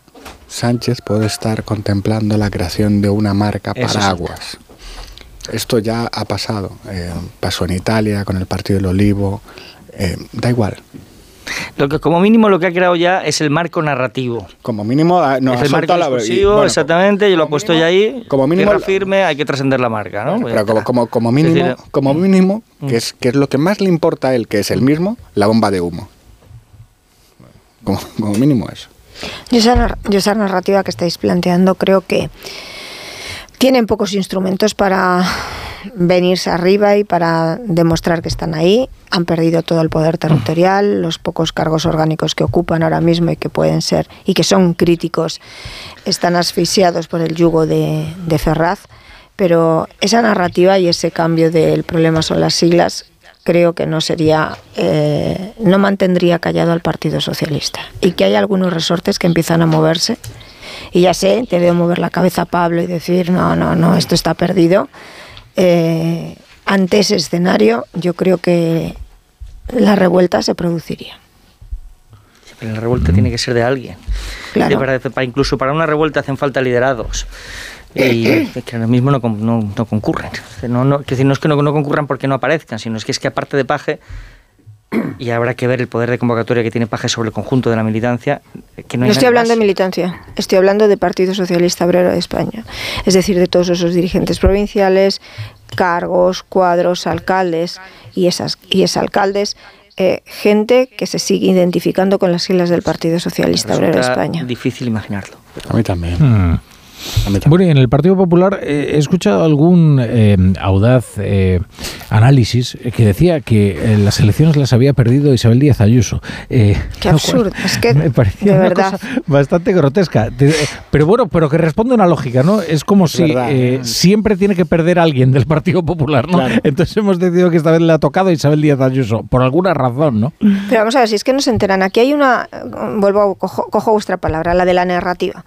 Sánchez puede estar contemplando la creación de una marca para aguas. Esto ya ha pasado. Eh, pasó en Italia con el Partido del Olivo. Eh, da igual. Lo que, como mínimo lo que ha creado ya es el marco narrativo. Como mínimo ah, no, es el marco la, exactamente, yo lo he puesto ya ahí. Como mínimo firme, hay que trascender la marca, ¿no? pero como, como, como, mínimo, como mínimo mm. que, es, que es lo que más le importa a él, que es el mismo, la bomba de humo. Como, como mínimo eso. Yo esa, yo esa narrativa que estáis planteando creo que tienen pocos instrumentos para venirse arriba y para demostrar que están ahí. Han perdido todo el poder territorial, los pocos cargos orgánicos que ocupan ahora mismo y que pueden ser y que son críticos están asfixiados por el yugo de, Ferraz. Pero esa narrativa y ese cambio del problema son las siglas creo que no sería, eh, no mantendría callado al Partido Socialista. Y que hay algunos resortes que empiezan a moverse. Y ya sé, te veo mover la cabeza Pablo y decir, no, no, no, esto está perdido. Eh, ante ese escenario, yo creo que la revuelta se produciría. Pero la revuelta tiene que ser de alguien. Claro. para, incluso para una revuelta hacen falta liderados. Y que ahora mismo no, no, concurren. No, no, decir, no es que no, no concurran porque no aparezcan, sino es que es que aparte de Paje, y habrá que ver el poder de convocatoria que tiene Paje sobre el conjunto de la militancia. Que no, estoy hablando de militancia, estoy hablando de Partido Socialista Obrero de España, es decir, de todos esos dirigentes provinciales, cargos, cuadros, alcaldes y esas y exalcaldes. Eh, gente que se sigue identificando con las siglas del Partido Socialista Obrero de España. Difícil imaginarlo. A mí también. Hmm. Bueno, y en el Partido Popular eh, he escuchado algún eh, audaz eh, análisis que decía que las elecciones las había perdido Isabel Díaz Ayuso. Qué absurdo, es que me parecía una cosa bastante grotesca. Pero bueno, pero que responde a una lógica, ¿no? Es como si siempre tiene que perder alguien del Partido Popular, ¿no? Entonces hemos decidido que esta vez le ha tocado a Isabel Díaz Ayuso, por alguna razón, ¿no? Pero vamos a ver, si es que no se enteran, aquí hay una, vuelvo, cojo, cojo vuestra palabra, la de la narrativa.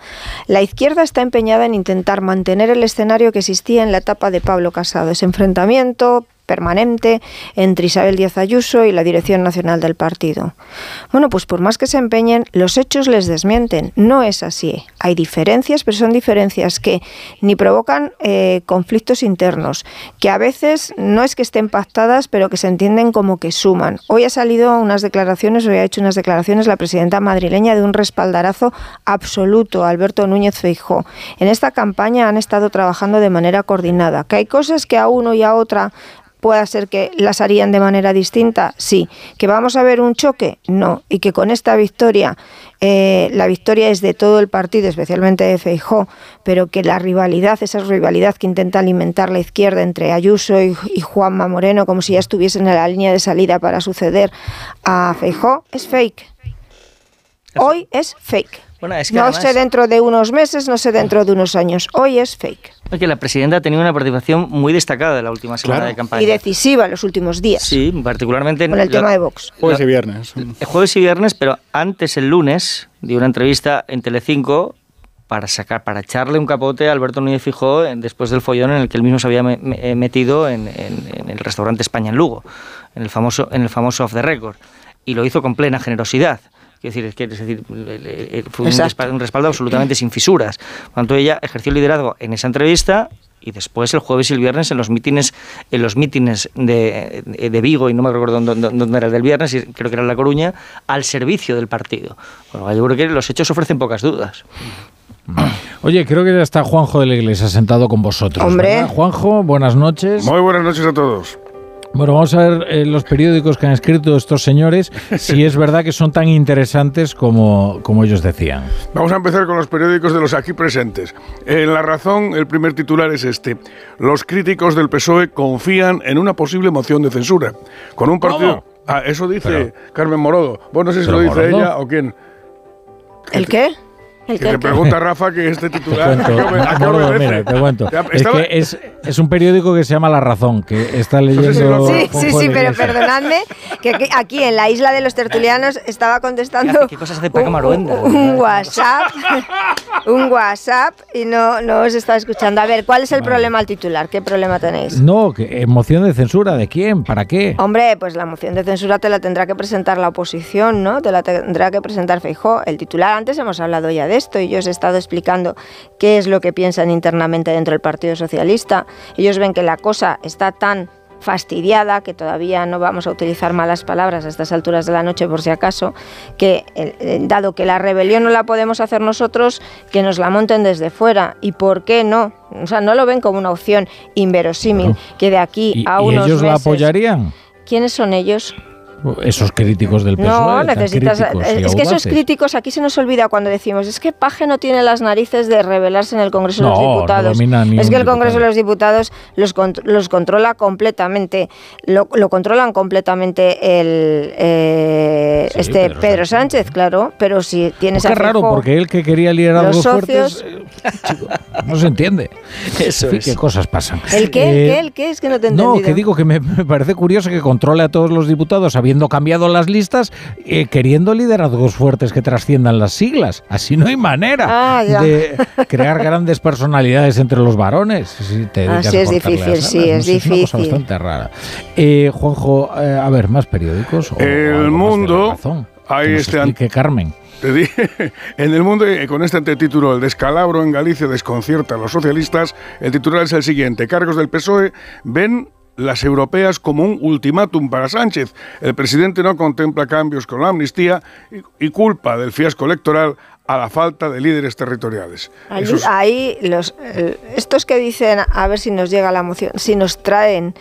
La izquierda está empeñada en intentar mantener el escenario que existía en la etapa de Pablo Casado, ese enfrentamiento permanente entre Isabel Díaz Ayuso y la Dirección Nacional del partido. Bueno, pues por más que se empeñen, los hechos les desmienten. No es así. Hay diferencias, pero son diferencias que ni provocan eh, conflictos internos, que a veces no es que estén pactadas, pero que se entienden como que suman. Hoy ha salido unas declaraciones, hoy ha hecho unas declaraciones la presidenta madrileña de un respaldarazo absoluto Alberto Núñez Feijó. En esta campaña han estado trabajando de manera coordinada, que hay cosas que a uno y a otra pueda ser que las harían de manera distinta, sí. ¿Que vamos a ver un choque? No. Y que con esta victoria, eh, la victoria es de todo el partido, especialmente de Feijó, pero que la rivalidad, esa rivalidad que intenta alimentar la izquierda entre Ayuso y, y Juanma Moreno, como si ya estuviesen en la línea de salida para suceder a Feijó, es fake. Hoy es fake no sé dentro de unos meses, no sé dentro de unos años. Hoy es fake. que la presidenta ha tenido una participación muy destacada en la última semana de campaña. Y decisiva en los últimos días. Sí, particularmente con el tema de Vox. Jueves y viernes. Jueves y viernes, pero antes el lunes dio una entrevista en Telecinco para sacar, para echarle un capote a Alberto Núñez Fijó después del follón en el que él mismo se había eh, metido en, en, el restaurante España en Lugo, en el famoso, en el famoso off the record. Y lo hizo con plena generosidad Es decir, es, que, es decir, fue un respaldo, un respaldo, absolutamente sin fisuras. Por tanto, ella ejerció liderazgo en esa entrevista y después el jueves y el viernes en los mítines en los mítines de, de Vigo y no me recuerdo dónde, dónde, era el del viernes creo que era en La Coruña al servicio del partido bueno, yo creo que los hechos ofrecen pocas dudas Oye, creo que ya está Juanjo de la Iglesia sentado con vosotros. Hombre. ¿verdad? Juanjo, buenas noches. Muy buenas noches a todos. Bueno, vamos a ver eh, los periódicos que han escrito estos señores, si es verdad que son tan interesantes como, como ellos decían. Vamos a empezar con los periódicos de los aquí presentes. En La Razón, el primer titular es este. Los críticos del PSOE confían en una posible moción de censura. Con un partido... Ah, eso dice Pero- Carmen Morodo. Bueno, no sé si lo ¿Pero dice Morodo? ella o quién. ¿El qué? ¿El Que le pregunta a Rafa que este Te titular... Es estaba- que es, es un periódico que se llama La Razón, que está leyendo. Sí, sí, sí, pero perdonadme que aquí- aquí en la isla de los tertulianos estaba contestando ¿Qué cosas hace Paca un, Maruenda? un- un WhatsApp, un WhatsApp y no, no os estaba escuchando. A ver, ¿cuál es el problema al titular? ¿Qué problema tenéis? No, que, moción de censura, ¿de quién? ¿Para qué? Hombre, pues la moción de censura te la tendrá que presentar la oposición, ¿no? Te la tendrá que presentar Feijó. El titular, antes hemos hablado ya de esto y yo os he estado explicando qué es lo que piensan internamente dentro del Partido Socialista. Ellos ven que la cosa está tan fastidiada, que todavía no vamos a utilizar malas palabras a estas alturas de la noche por si acaso, que dado que la rebelión no la podemos hacer nosotros, que nos la monten desde fuera. ¿Y por qué no? O sea, no lo ven como una opción inverosímil, que de aquí ¿Y, a y unos ellos la apoyarían? ¿Quiénes son ellos? Esos críticos del PSOE. No, tan necesitas. Es que esos críticos aquí se nos olvida cuando decimos es que Paje no tiene las narices de rebelarse en el Congreso de los Diputados. es que el Congreso diputado. de los Diputados los, los controla completamente. Lo, lo controlan completamente el eh, Sí, este Pedro Pedro, Sánchez, claro. Pero si tienes Pues a raro, porque él que quería liderazgos los socios- fuertes, eh, chico, no se entiende. Eso es. qué cosas pasan. ¿El qué? ¿El Eh, qué? ¿El qué? Es que no te he No, entendido. que digo que me, me parece curioso que controle a todos los diputados habiendo cambiado las listas, eh, queriendo liderazgos fuertes que trasciendan las siglas. Así no hay manera Ah, de crear grandes personalidades entre los varones. Si te dedicas Así es difícil, sí, es No sé, una cosa difícil. bastante rara. Eh, Juanjo, eh, a ver, más periódicos. o El Mundo, Razón. ahí Que nos este Carmen. Te dije, en el mundo, eh, con este antetítulo, el descalabro en Galicia desconcierta a los socialistas, el titular es el siguiente. Cargos del PSOE ven las europeas como un ultimátum para Sánchez. El presidente no contempla cambios con la amnistía y, y culpa del fiasco electoral a la falta de líderes territoriales. Es- ahí los eh, estos que dicen a ver si nos llega la moción, si nos traen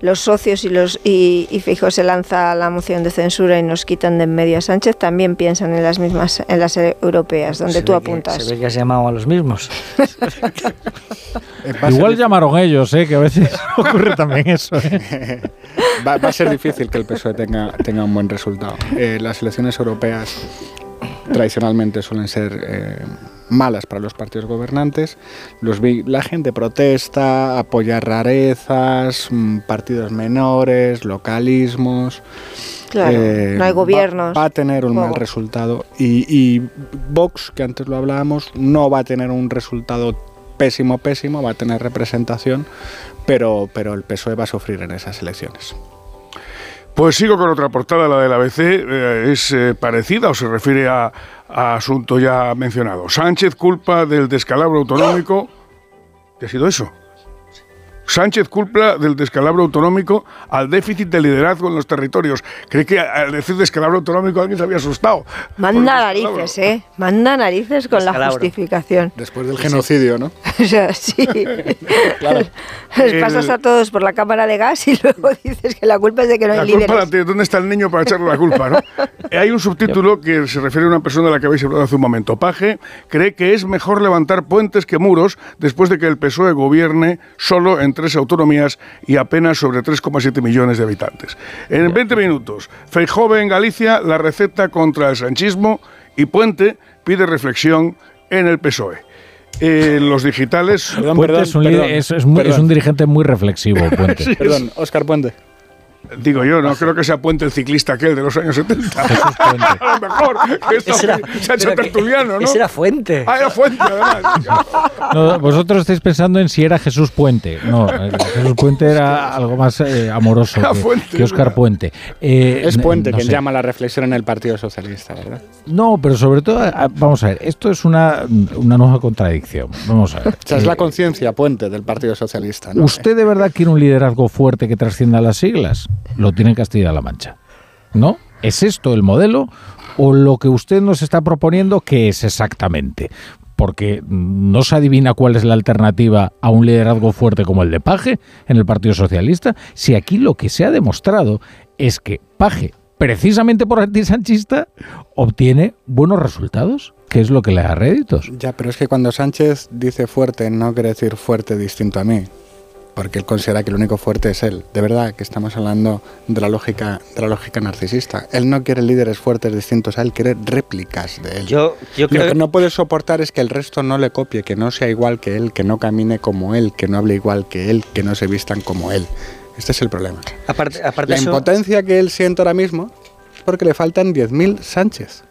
los socios y los y, y Feijóo se lanza la moción de censura y nos quitan de en medio a Sánchez, también piensan en las mismas en las europeas donde Se tú que- apuntas. se ve que has llamado a los mismos. Igual llamaron ellos, eh, que a veces ocurre también eso. eh. va, va a ser difícil que el PSOE tenga, tenga un buen resultado. Eh, las elecciones europeas tradicionalmente suelen ser eh, malas para los partidos gobernantes. Los la gente protesta, apoya rarezas, mm, partidos menores, localismos. Claro, no hay gobiernos. Va, a tener un mal resultado. Y, y Vox, que antes lo hablábamos, no va a tener un resultado pésimo, pésimo, va a tener representación, pero, pero el PSOE va a sufrir en esas elecciones. Pues sigo con otra portada, la del ABC, eh, es eh, parecida o se refiere a, a asunto ya mencionado. Sánchez culpa del descalabro autonómico. ¿Qué ha sido eso? Sánchez culpa del descalabro autonómico al déficit de liderazgo en los territorios. Cree que al decir descalabro autonómico alguien se había asustado. Manda narices, ¿eh? Manda narices con la justificación. Después del genocidio, ¿no? O sea, sí. Claro. Les El- pasas a todos por la cámara de gas y luego dices que la culpa es de que no hay La culpa la líderes. tiene- ¿Dónde está el niño para echarle la culpa? ¿no? Hay un subtítulo que se refiere a una persona de la que habéis hablado hace un momento. Paje cree que es mejor levantar puentes que muros después de que el PSOE gobierne solo en tres autonomías y apenas sobre 3,7 millones de habitantes. En 20 minutos, Feijóo en Galicia la receta contra el sanchismo y Puente pide reflexión en el PSOE. Eh, los digitales... Puente es, un líder- es- es muy- es un dirigente muy reflexivo, Puente. Sí, Perdón, Óscar Puente. Digo yo, no creo que sea Puente el ciclista aquel de los años 70. a lo mejor, que esto Ese era- se ha hecho que- tertuliano, ¿no? ese era Fuente. Ah, era Fuente, además. No, vosotros estáis pensando en si era Jesús Puente. No, eh, Jesús Puente era algo más eh, amoroso que, Fuente, que Oscar Puente. Eh, Es Puente no quien sé. llama a la reflexión en el Partido Socialista, ¿verdad? No, pero sobre todo, vamos a ver, esto es una, una nueva contradicción. Vamos a ver. O sea, es la conciencia Puente del Partido Socialista. ¿no? ¿Usted de verdad quiere un liderazgo fuerte que trascienda las siglas? Lo tiene en Castilla-La Mancha. ¿No? ¿Es esto el modelo? ¿O lo que usted nos está proponiendo, qué es exactamente? Porque no se adivina cuál es la alternativa a un liderazgo fuerte como el de Paje en el Partido Socialista. Si aquí lo que se ha demostrado es que Paje, precisamente por antisanchista, obtiene buenos resultados, que es lo que le da réditos. Ya, pero es que cuando Sánchez dice fuerte, no quiere decir fuerte distinto a mí. Porque él considera que el único fuerte es él. De verdad que estamos hablando de la lógica, de la lógica narcisista. Él no quiere líderes fuertes distintos a él, quiere réplicas de él. Yo, yo Lo creo que que no puede soportar es que el resto no le copie, que no sea igual que él, que no camine como él, que no hable igual que él, que no se vistan como él. Este es el problema. aparte, aparte La eso- impotencia que él siente ahora mismo es porque le faltan 10.000 Sánchez.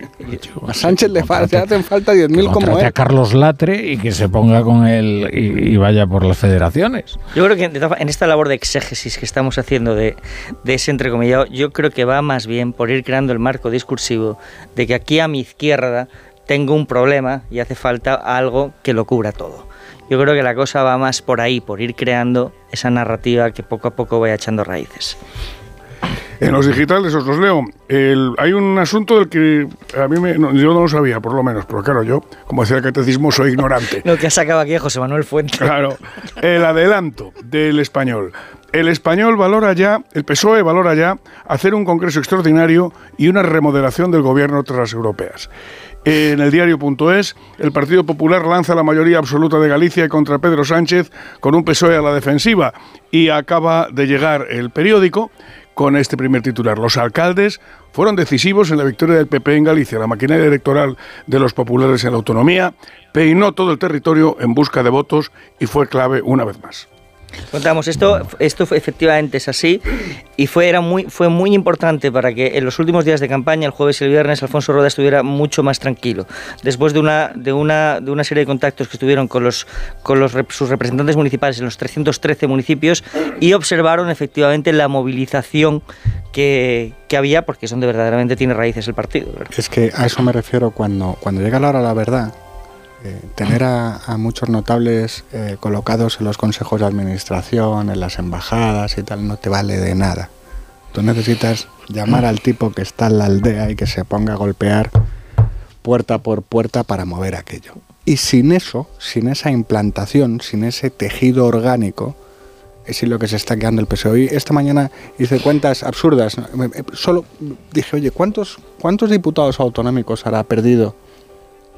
A Sánchez le, fa- le hacen falta 10.000 como Contrate él. a Carlos Latre y que se ponga con él y, y vaya por las federaciones. Yo creo que en esta labor de exégesis que estamos haciendo de, de ese entrecomillado, yo creo que va más bien por ir creando el marco discursivo de que aquí a mi izquierda tengo un problema y hace falta algo que lo cubra todo. Yo creo que la cosa va más por ahí, por ir creando esa narrativa que poco a poco vaya echando raíces. En los digitales os los leo. El- hay un asunto del que a mí me- no, yo no lo sabía, por lo menos, pero claro, yo, como decía el catecismo, soy ignorante. Lo que ha sacado aquí José Manuel Fuente. Claro, el adelanto del español. El español valora ya, el PSOE valora ya hacer un congreso extraordinario y una remodelación del gobierno tras las europeas. En el diario.es, el Partido Popular lanza la mayoría absoluta de Galicia contra Pedro Sánchez con un PSOE a la defensiva y acaba de llegar el periódico con este primer titular. Los alcaldes fueron decisivos en la victoria del PP en Galicia. La maquinaria electoral de los populares en la autonomía peinó todo el territorio en busca de votos y fue clave una vez más. Contamos, esto, esto efectivamente es así y fue, era muy, fue muy importante para que en los últimos días de campaña, el jueves y el viernes, Alfonso Roda estuviera mucho más tranquilo. Después de una, de una, de una serie de contactos que estuvieron con, los, con los, sus representantes municipales en los 313 municipios y observaron efectivamente la movilización que, que había, porque es donde verdaderamente tiene raíces el partido. ¿verdad? Es que a eso me refiero cuando, cuando llega la hora la verdad. Eh, tener a, a muchos notables eh, colocados en los consejos de administración, en las embajadas y tal, no te vale de nada. Tú necesitas llamar al tipo que está en la aldea y que se ponga a golpear puerta por puerta para mover aquello. Y sin eso, sin esa implantación, sin ese tejido orgánico, es lo que se está quedando el PSOE. Y esta mañana hice cuentas absurdas. Solo dije, oye, ¿cuántos, ¿cuántos diputados autonómicos habrá perdido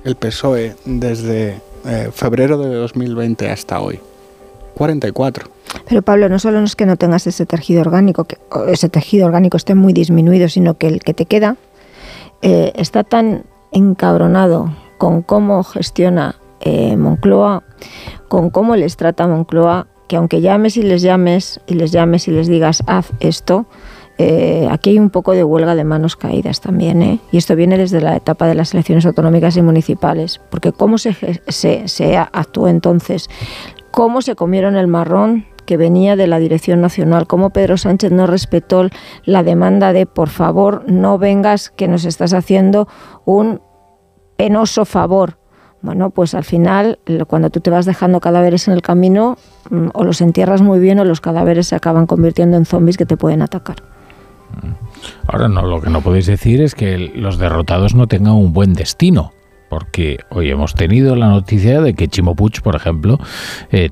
el PSOE desde eh, febrero de 2020 hasta hoy? 44. Pero Pablo, no solo es que no tengas ese tejido orgánico, que ese tejido orgánico esté muy disminuido, sino que el que te queda eh, está tan encabronado con cómo gestiona eh, Moncloa, con cómo les trata Moncloa, que aunque llames y les llames y les llames y les digas haz esto, eh, aquí hay un poco de huelga de manos caídas también, ¿eh? y esto viene desde la etapa de las elecciones autonómicas y municipales, porque cómo se, se, se actuó entonces, cómo se comieron el marrón que venía de la Dirección Nacional, cómo Pedro Sánchez no respetó la demanda de por favor no vengas que nos estás haciendo un penoso favor. Bueno, pues al final, cuando tú te vas dejando cadáveres en el camino, mm, o los entierras muy bien o los cadáveres se acaban convirtiendo en zombies que te pueden atacar. Ahora no, lo que no podéis decir es que los derrotados no tengan un buen destino. Porque hoy hemos tenido la noticia de que Chimo Puig, por ejemplo, eh,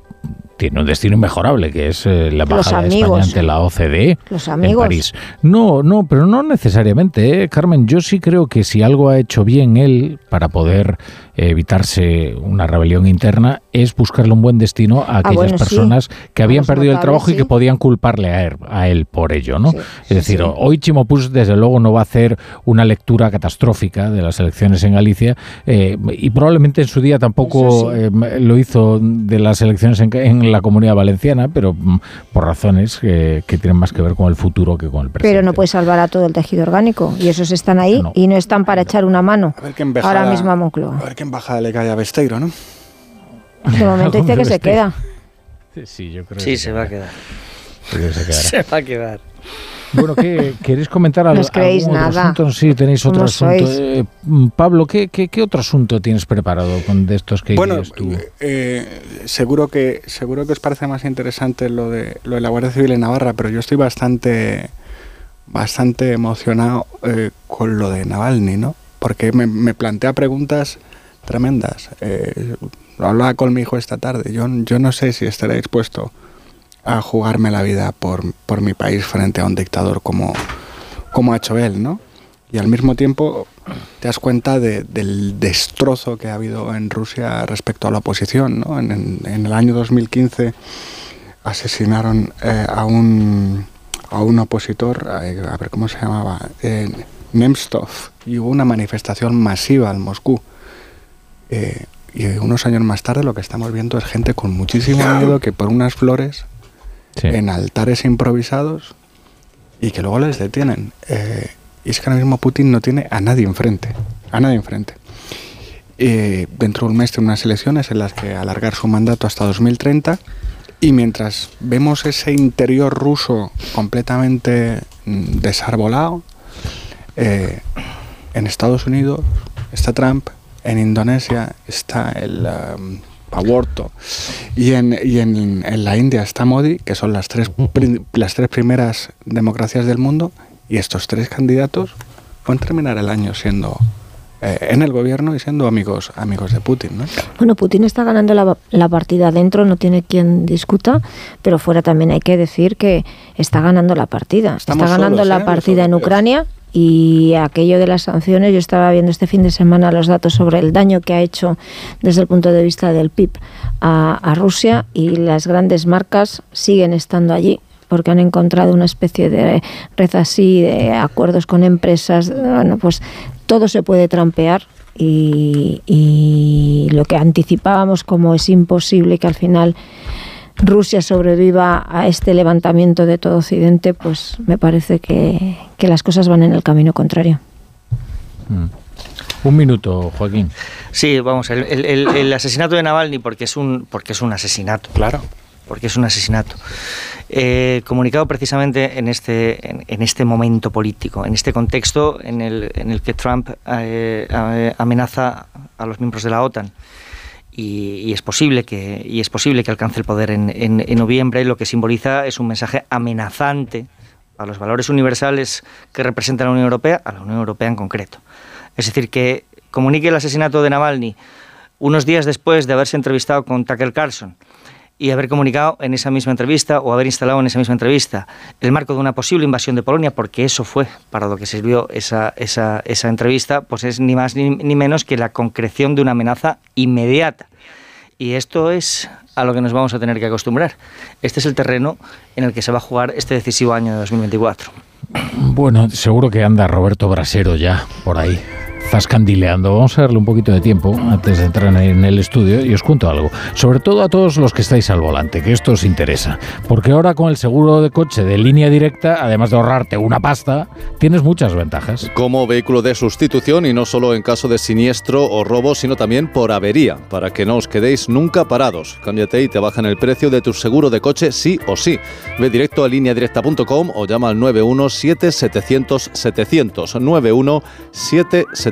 tiene un destino inmejorable, que es eh, la Los embajada de. España ante la OCDE Los en amigos. París. No, no, pero no necesariamente, ¿eh? Carmen. Yo sí creo que si algo ha hecho bien él para poder evitarse una rebelión interna es buscarle un buen destino a aquellas Ah, bueno, sí. personas que A habían perdido el trabajo y que podían culparle a él, a él por ello, ¿no? Sí, es sí, decir, sí. hoy Chimo Puig desde luego no va a hacer una lectura catastrófica de las elecciones en Galicia eh, y probablemente en su día tampoco eh, lo hizo de las elecciones en, en en la comunidad valenciana, pero mm, por razones que, que tienen más que ver con el futuro que con el presente. Pero no puede salvar a todo el tejido orgánico. Y esos están ahí y no están para echar una mano ahora mismo a Moncloa. A ver qué embajada le cae a Besteiro, ¿no? De momento dice que se queda. Sí, yo creo Sí, que se va a quedar. Se va a quedar. Bueno, ¿qué, ¿queréis comentar algo? No os creéis algún otro nada. asunto? Sí, tenéis otro ¿Cómo asunto. sois? Eh, Pablo, ¿qué, qué, qué otro asunto tienes preparado con de estos que Bueno, tú? eh, seguro que seguro que os parece más interesante lo de lo de la Guardia Civil en Navarra, pero yo estoy bastante bastante emocionado eh, con lo de Navalny, ¿no? Porque me, me plantea preguntas tremendas. Eh, hablaba con mi hijo esta tarde. Yo, no sé si estaré dispuesto a jugarme la vida por, mi país frente a un dictador como, como ha hecho él, ¿no? Y al mismo tiempo te das cuenta de- del destrozo que ha habido en Rusia respecto a la oposición. En, el año 2015 asesinaron eh, a un a opositor, eh, a ver cómo se llamaba, eh, y hubo una manifestación masiva en Moscú. Eh, y unos años más tarde lo que estamos viendo es gente con muchísimo miedo que por unas flores en altares improvisados y que luego les detienen. Eh, y es que ahora mismo Putin no tiene a nadie enfrente, a nadie enfrente. Eh, dentro de un mes tiene unas elecciones en las que alargar su mandato hasta 2030 y mientras vemos ese interior ruso completamente mm, desarbolado, eh, en Estados Unidos está Trump, en Indonesia está el um, aborto y, en, y en, en la India está Modi, que son las tres, pri- las tres primeras democracias del mundo, y estos tres candidatos pueden terminar el año siendo eh, en el gobierno y siendo amigos, amigos de Putin. ¿no? Bueno, Putin está ganando la, la partida dentro, no tiene quien discuta, pero fuera también hay que decir que está ganando la partida. Estamos está ganando solos, la ¿eh? Partida en. Ucrania y aquello de las sanciones, yo estaba viendo este fin de semana los datos sobre el daño que ha hecho desde el punto de vista del PIB a, Rusia y las grandes marcas siguen estando allí porque han encontrado una especie de red así, de acuerdos con empresas, bueno, pues todo se puede trampear y lo que anticipábamos como es imposible que al final Rusia sobreviva a este levantamiento de todo Occidente, pues me parece que, que las cosas van en el camino contrario. Un minuto, Joaquín. Sí, vamos, el, el- el- el asesinato de Navalny, porque es un, porque es un asesinato. Claro. Porque es un asesinato. Eh, comunicado precisamente en este, en, en este momento político, en este contexto en el, en el que Trump eh, eh, amenaza a los miembros de la OTAN. Y, es posible que y es posible que alcance el poder en, en- en noviembre. Lo que simboliza es un mensaje amenazante a los valores universales que representa la Unión Europea a la Unión Europea en concreto. Es decir que comunique el asesinato de Navalny unos días después de haberse entrevistado con Tucker Carlson y haber comunicado en esa misma entrevista o haber instalado en esa misma entrevista el marco de una posible invasión de Polonia, porque eso fue para lo que sirvió esa, esa, esa entrevista, pues es ni más ni, ni menos que la concreción de una amenaza inmediata. Y esto es a lo que nos vamos a tener que acostumbrar. Este es el terreno en el que se va a jugar este decisivo año de 2024. Bueno, seguro que anda Roberto Brasero ya por ahí, zascandileando. Vamos a darle un poquito de tiempo antes de entrar en el estudio y os cuento algo. Sobre todo a todos los que estáis al volante, que esto os interesa. Porque ahora con el seguro de coche de línea directa, además de ahorrarte una pasta, tienes muchas ventajas. Como vehículo de sustitución y no solo en caso de siniestro o robo, sino también por avería, para que no os quedéis nunca parados. Cámbiate y te bajan el precio de tu seguro de coche sí o sí. Ve directo a lineadirecta.com o llama al 917-700-700.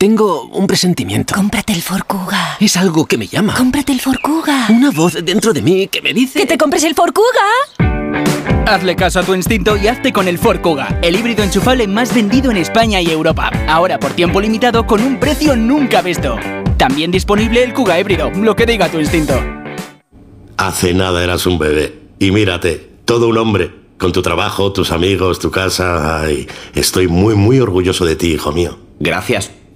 Tengo un presentimiento. Cómprate el Forcuga. Es algo que me llama. Cómprate el Forcuga. Una voz dentro de mí que me dice... ¡Que te compres el Forcuga! Hazle caso a tu instinto y hazte con el Ford Kuga, el híbrido enchufable más vendido en España y Europa. Ahora por tiempo limitado con un precio nunca visto. También disponible el Kuga híbrido, lo que diga tu instinto. Hace nada eras un bebé. Y mírate, todo un hombre. Con tu trabajo, tus amigos, tu casa. Ay, estoy muy, muy orgulloso de ti, hijo mío. Gracias.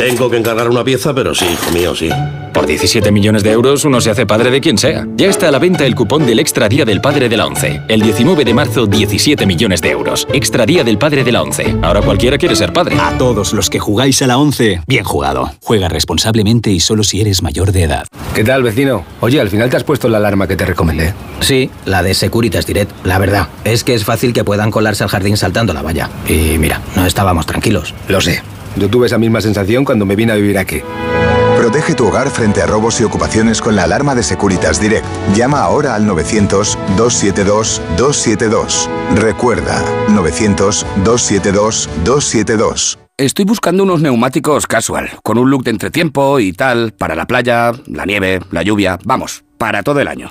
Tengo que encargar una pieza, pero sí, hijo mío, sí. Por 17 millones de euros uno se hace padre de quien sea. Ya está a la venta el cupón del Extra Día del Padre de la ONCE. El 19 de marzo, 17 millones de euros. Extra Día del Padre de la ONCE. Ahora cualquiera quiere ser padre. A todos los que jugáis a la ONCE, bien jugado. Juega responsablemente y solo si eres mayor de edad. ¿Qué tal, vecino? Oye, al final te has puesto la alarma que te recomendé. Sí, la de Securitas Direct. La verdad, es que es fácil que puedan colarse al jardín saltando la valla. Y mira, no estábamos tranquilos. Lo sé. Yo tuve esa misma sensación cuando me vine a vivir aquí. Protege tu hogar frente a robos y ocupaciones con la alarma de Securitas Direct. Llama ahora al 900-272-272. Recuerda, 900-272-272. Estoy buscando unos neumáticos casual, con un look de entretiempo y tal, para la playa, la nieve, la lluvia, vamos, para todo el año.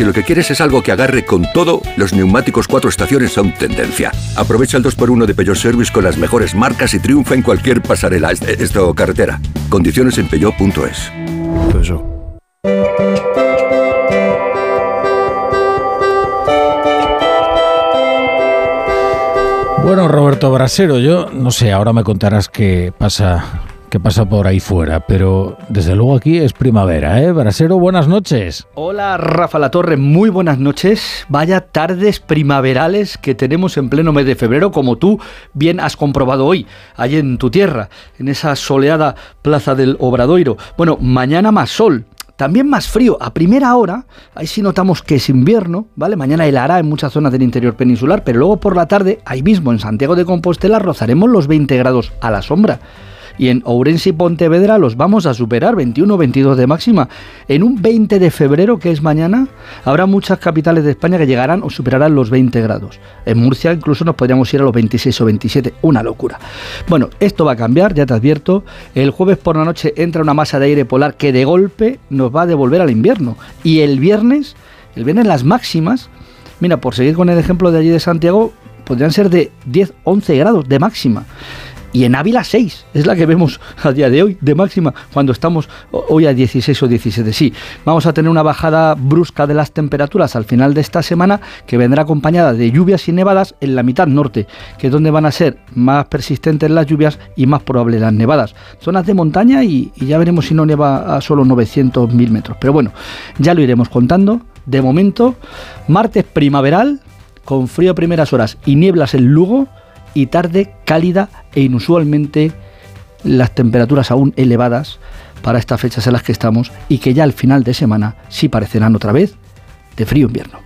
Si lo que quieres es algo que agarre con todo, los neumáticos cuatro estaciones son tendencia. Aprovecha el 2x1 de Peugeot Service con las mejores marcas y triunfa en cualquier pasarela, est- esto carretera. Condiciones en peugeot.es. Bueno, Roberto Brasero, yo no sé, ahora me contarás qué pasa, qué pasa por ahí fuera, pero desde luego aquí es primavera, ¿eh? Brasero, buenas noches. Hola Rafa La Torre, muy buenas noches. Vaya tardes primaverales que tenemos en pleno mes de febrero, como tú bien has comprobado hoy, allí en tu tierra, en esa soleada plaza del Obradoiro. Bueno, mañana más sol. También más frío, a primera hora, ahí sí notamos que es invierno, ¿vale? Mañana helará en muchas zonas del interior peninsular, pero luego por la tarde, ahí mismo en Santiago de Compostela, rozaremos los 20 grados a la sombra. Y en Ourense y Pontevedra los vamos a superar, 21-22 de máxima. En un 20 de febrero, que es mañana, habrá muchas capitales de España que llegarán o superarán los 20 grados. En Murcia incluso nos podríamos ir a los 26 o 27, una locura. Bueno, esto va a cambiar, ya te advierto. El jueves por la noche entra una masa de aire polar que de golpe nos va a devolver al invierno. Y el viernes, el viernes las máximas, mira, por seguir con el ejemplo de allí de Santiago, podrían ser de 10-11 grados de máxima. Y en Ávila 6, es la que vemos a día de hoy, de máxima, cuando estamos ho- hoy a 16 o 17. Sí, vamos a tener una bajada brusca de las temperaturas al final de esta semana que vendrá acompañada de lluvias y nevadas en la mitad norte, que es donde van a ser más persistentes las lluvias y más probables las nevadas. Zonas de montaña y, ya veremos si no neva a solo 900 mil metros. Pero bueno, ya lo iremos contando. De momento, martes primaveral, con frío a primeras horas y nieblas en Lugo y tarde cálida e inusualmente las temperaturas aún elevadas para estas fechas en las que estamos y que ya al final de semana sí parecerán otra vez de frío invierno.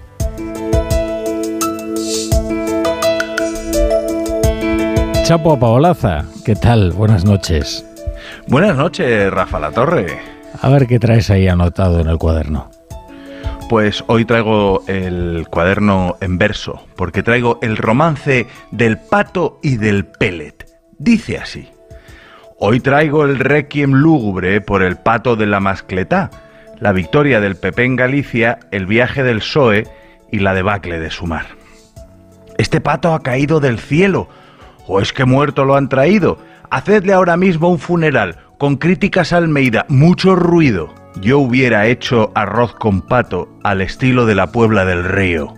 Chapo Paolaza, ¿qué tal? Buenas noches. Buenas noches, Rafa La Torre. A ver qué traes ahí anotado en el cuaderno. Pues hoy traigo el cuaderno en verso, porque traigo el romance del pato y del pellet. Dice así. Hoy traigo el requiem lúgubre por el pato de la mascletá, la victoria del PP en Galicia, el viaje del PSOE y la debacle de Sumar. Este pato ha caído del cielo, o es que muerto lo han traído. Hacedle ahora mismo un funeral, con críticas a Almeida, mucho ruido. Yo hubiera hecho arroz con pato al estilo de la Puebla del Río.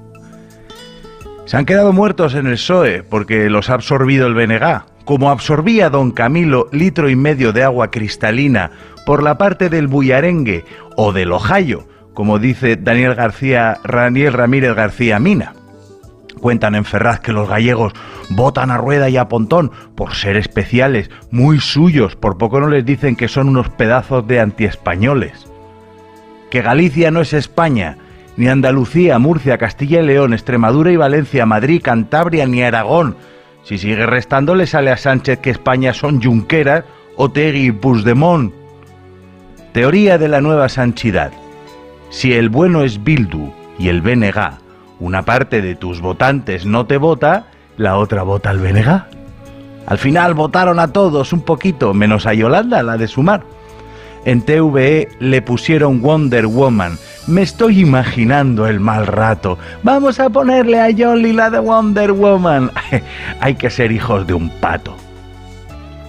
Se han quedado muertos en el PSOE porque los ha absorbido el BNG, como absorbía don Camilo litro y medio de agua cristalina por la parte del Buyarengue o del Ojayo, como dice Daniel García, Daniel Ramírez García Mina. Cuentan en Ferraz que los gallegos votan a Rueda y a Pontón por ser especiales, muy suyos, por poco no les dicen que son unos pedazos de antiespañoles. Que Galicia no es España, ni Andalucía, Murcia, Castilla y León, Extremadura y Valencia, Madrid, Cantabria, ni Aragón. Si sigue restando le sale a Sánchez que España son Junqueras, Otegui y Puigdemont. Teoría de la nueva sanchidad. Si el bueno es Bildu y el BNG, una parte de tus votantes no te vota, la otra vota al BNG. Al final votaron a todos un poquito, menos a Yolanda, la de Sumar. En TVE le pusieron Wonder Woman. Me estoy imaginando el mal rato. Vamos a ponerle a Yoli la de Wonder Woman. Hay que ser hijos de un pato.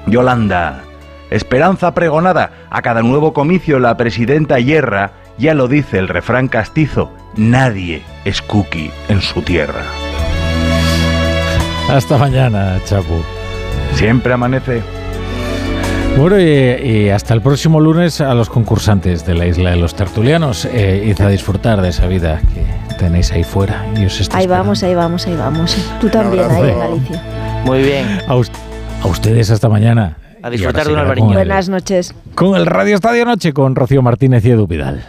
Yolanda, esperanza pregonada. A cada nuevo comicio la presidenta yerra Ya lo dice el refrán castizo, nadie es cookie en su tierra. Hasta mañana, Chapu. Siempre amanece. Bueno, y, y hasta el próximo lunes a los concursantes de la Isla de los Tertulianos. Eh, id a disfrutar de esa vida que tenéis ahí fuera y os Ahí esperando. vamos, ahí vamos, ahí vamos. Tú también, ahí en Galicia. Muy bien. A, us- a ustedes hasta mañana. A disfrutar de un albariño. Buenas noches. Con el Radio Estadio Noche con Rocío Martínez y Edu Vidal.